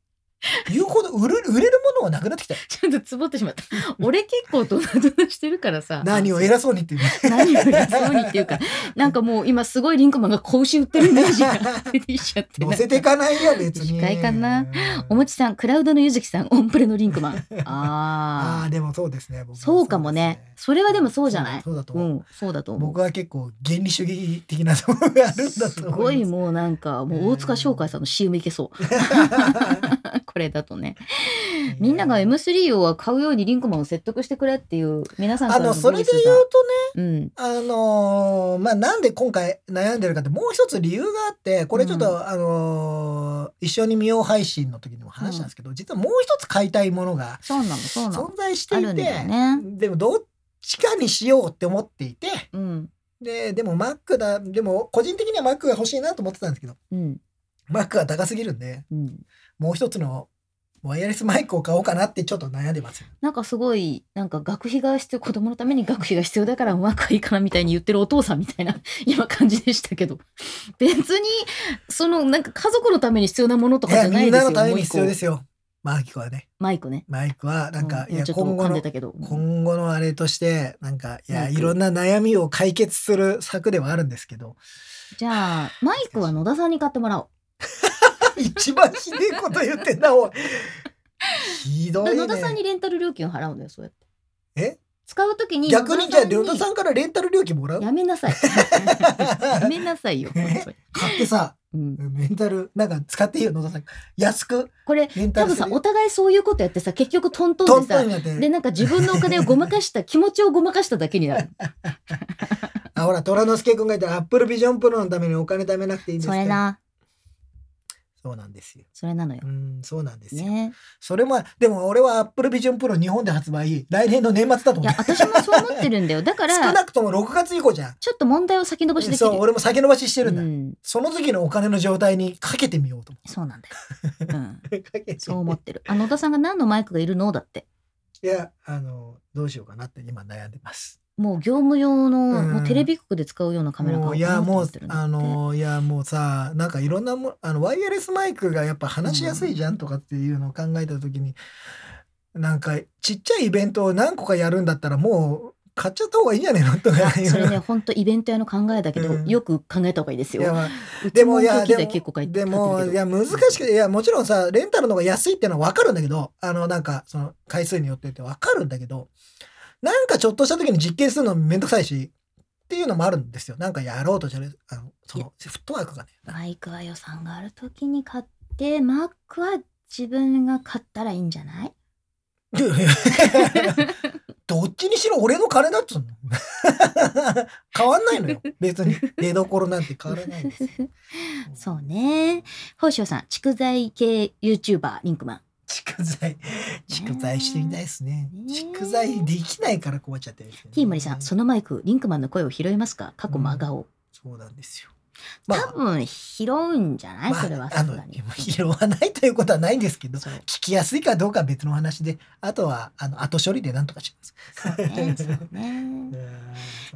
言うほど売れる売れるものはなくなってきたよ。ちょっとつぼってしまった。俺結構ドナドナしてるからさ。何を偉そうにっていうね。何を偉そうにっていうか、なんかもう今すごいリンクマンが子牛売ってるイメージが 出てきちゃって。乗せてかないよ、別に。控えかなうんおもちさん、クラウドのゆずきさん、オンプレのリンクマン。ああでもそうですね。そうかもね。それはでもそうじゃない？そうだと思う。うん、そうだと思う。僕は結構原理主義的なところがあるんだとす思います。ごいもうなんか、もう大塚商会さんの CM いけそう。これだとね。みんなが M3 を買うようにリンクマンを説得してくれっていう皆さんからののそれで言うとスがうん。あのーまあなんで今回悩んでるかってもう一つ理由があってこれちょっと、うあのー一緒に見よう配信の時にも話したんですけど、実はもう一つ買いたいものが、存在していて、ね。でもどっちかにしようって思っていて。ででも Mac だでも個人的には Mac が欲しいなと思ってたんですけどうん。Mac は高すぎるんでうん。もう一つのワイヤレスマイクを買おうかなってちょっと悩んでますよ。なんかすごい、なんか学費が必要、子供のために学費が必要だからうまくはいいかなみたいに言ってるお父さんみたいな 今感じでしたけど。別に、そのなんか家族のために必要なものといかじやみんなゃないですよ。のために必要ですよ。マイクはねマイクね。マイクはなんか、いやうんちょっと今後の。今後のあれとしてなんかいやいろんな悩みを解決する策ではあるんですけどじゃあ、マイクは野田さんに買ってもらおう。一番ひでえこと言ってんなおい。ひどいね。野田さんにレンタル料金を払うんだよ、そうやって。え？使うときに逆にじゃあ野野田さんからレンタル料金もらう？やめなさい。やめなさいよ。買ってさうん、レンタルなんか使っていいよ野田さん。安くこれ多分さお互いそういうことやってさ結局トントトンンでさでなんか自分のお金をごまかした気持ちをごまかしただけになる。あほら虎之助君が言った Apple Vision Pro のためにお金貯めなくていいんですかそれなそうなんですよ。それなのよ。うんそうなんですよ、ね。それもでも俺は Apple Vision Pro 日本で発売来年の年末だと思ういや私もそう思ってるんだよ。だから少なくとも6月以降じゃん。ちょっと問題を先延ばしできる。そう俺も先延ばししてるんだ、うん、その時のお金の状態にかけてみようと思そうなんだよ、うん、そう思ってる。あ野田さんが何のマイクがいるの？だって。いやあのどうしようかなって今悩んでますもう業務用の、うん。もうテレビ局で使うようなカメラも買おうかなとういやもうあのいやもうさなんかいろんなもあのワイヤレスマイクがやっぱ話しやすいじゃんとかっていうのを考えた時に、なんかちっちゃいイベントを何個かやるんだったらもう買っちゃった方がいいんじゃねえのとかそれね本当イベント屋の考えだけど、うん。よく考えた方がいいですよ。でもいやでもでもいや難しくていやもちろんさレンタルの方が安いってのは分かるんだけどあのなんかその回数によってって分かるんだけどなんかちょっとした時に実験するのめんどくさいしっていうのもあるんですよ。なんかやろうとじゃねあのそのフットワークがね。マイクは予算がある時に買ってマックは自分が買ったらいいんじゃない？どっちにしろ俺の金だっつうの。変わんないのよ。別に。出どころなんて変わらないんですよ。そうね。宝生さん蓄財系 YouTuber リンクマン 蓄財蓄財してみたいですね。ね蓄財できないから困っちゃってるね。ティーモリさんそのマイクリンクマンの声を拾いますか？過去真顔、そうなんですよ。多分拾うんじゃない、それはあの拾わないということはないんですけど聞きやすいかどうかは別の話であとはあの後処理で何とかしま す。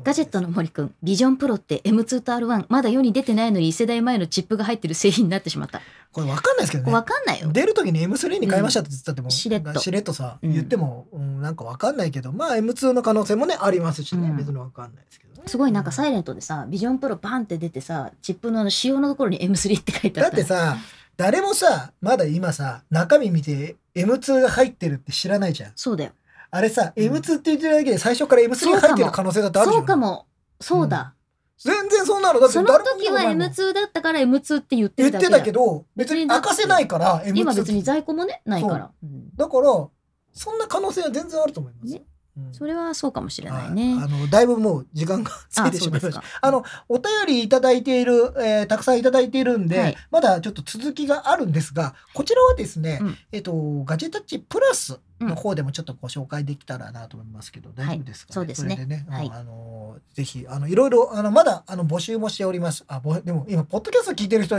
ガジェットの森くん、ビジョンプロって M2 と R1、まだ世に出てないのに1世代前のチップが入ってる製品になってしまった。これ分かんないですけどね。かんないよ。出る時に M3 に変えましたって言ってたっても、しれっとしれっとさ、うん言っても、うん、なんか分かんないけどまあ M2 の可能性もねありますしね、うん別に分かんないですけどね。すごいなんかサイレントでさ、ビジョンプロバンって出てさ、チップのあの仕様のところに M3 って書いてあっ。だったてさ誰もさまだ今さ中身見て M2 が入ってるって知らないじゃん。そうだよ。あれさ、うん M2 って言ってるだけで最初から M3 が入ってる可能性だってあるじゃん。そうかも。そうだ。全然そんなのだってその誰も見時はたことないもん M2 だったから M2 って言って言っけだたけど別に明かせないから M2 今別に在庫もね、ないから。うんだからそんな可能性は全然あると思いますよ、ねうんそれはそうかもしれないはいね。あのだいぶもう時間が過あ、ぎてしまいました。あのお便りいただいている、えーたくさんいただいているんで、はい。まだちょっと続きがあるんですがこちらはですね、うん。えっ、とガジェタッチプラスの方でもちょっとご紹介できたらなと思いますけど、大丈夫ですか、そうですね。れでね、はい。あのぜひあのいろいろあのまだあの募集もしております。あぼでも今ポッドキャスト聞いてる人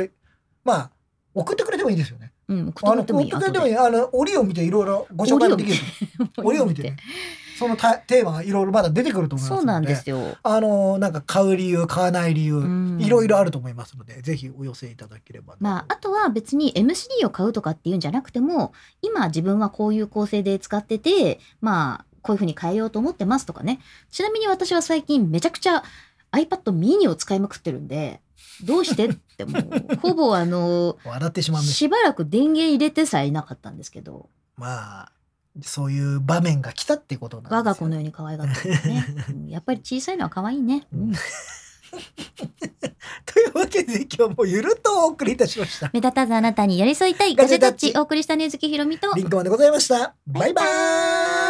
まあ送ってくれてもいいですよね。うん、送ってくれてもいい。あの折を見ていろいろご紹介もできる。折を見てねそのたテーマがいろいろまだ出てくると思いますのでそうなんですよ。あのなんか買う理由買わない理由、うん。いろいろあると思いますのでぜひお寄せいただければまあ、あとは別に M3 を買うとかっていうんじゃなくても今自分はこういう構成で使っててまあこういうふうに変えようと思ってますとかね。ちなみに私は最近めちゃくちゃ iPad mini を使いまくってるんでどうしてってもう ほぼあの笑ってしまうんですしばらく電源入れてさえいなかったんですけど。まあそういう場面が来たってことなんですよ。我が子のように可愛がってね、うんやっぱり小さいのは可愛いね、うん。というわけで今日もゆるっとお送りいたしました。目立たずあなたに寄り添いたい。ガジェタッチお送りしたねずきひろみと。リンクマンでございました。バイバーイ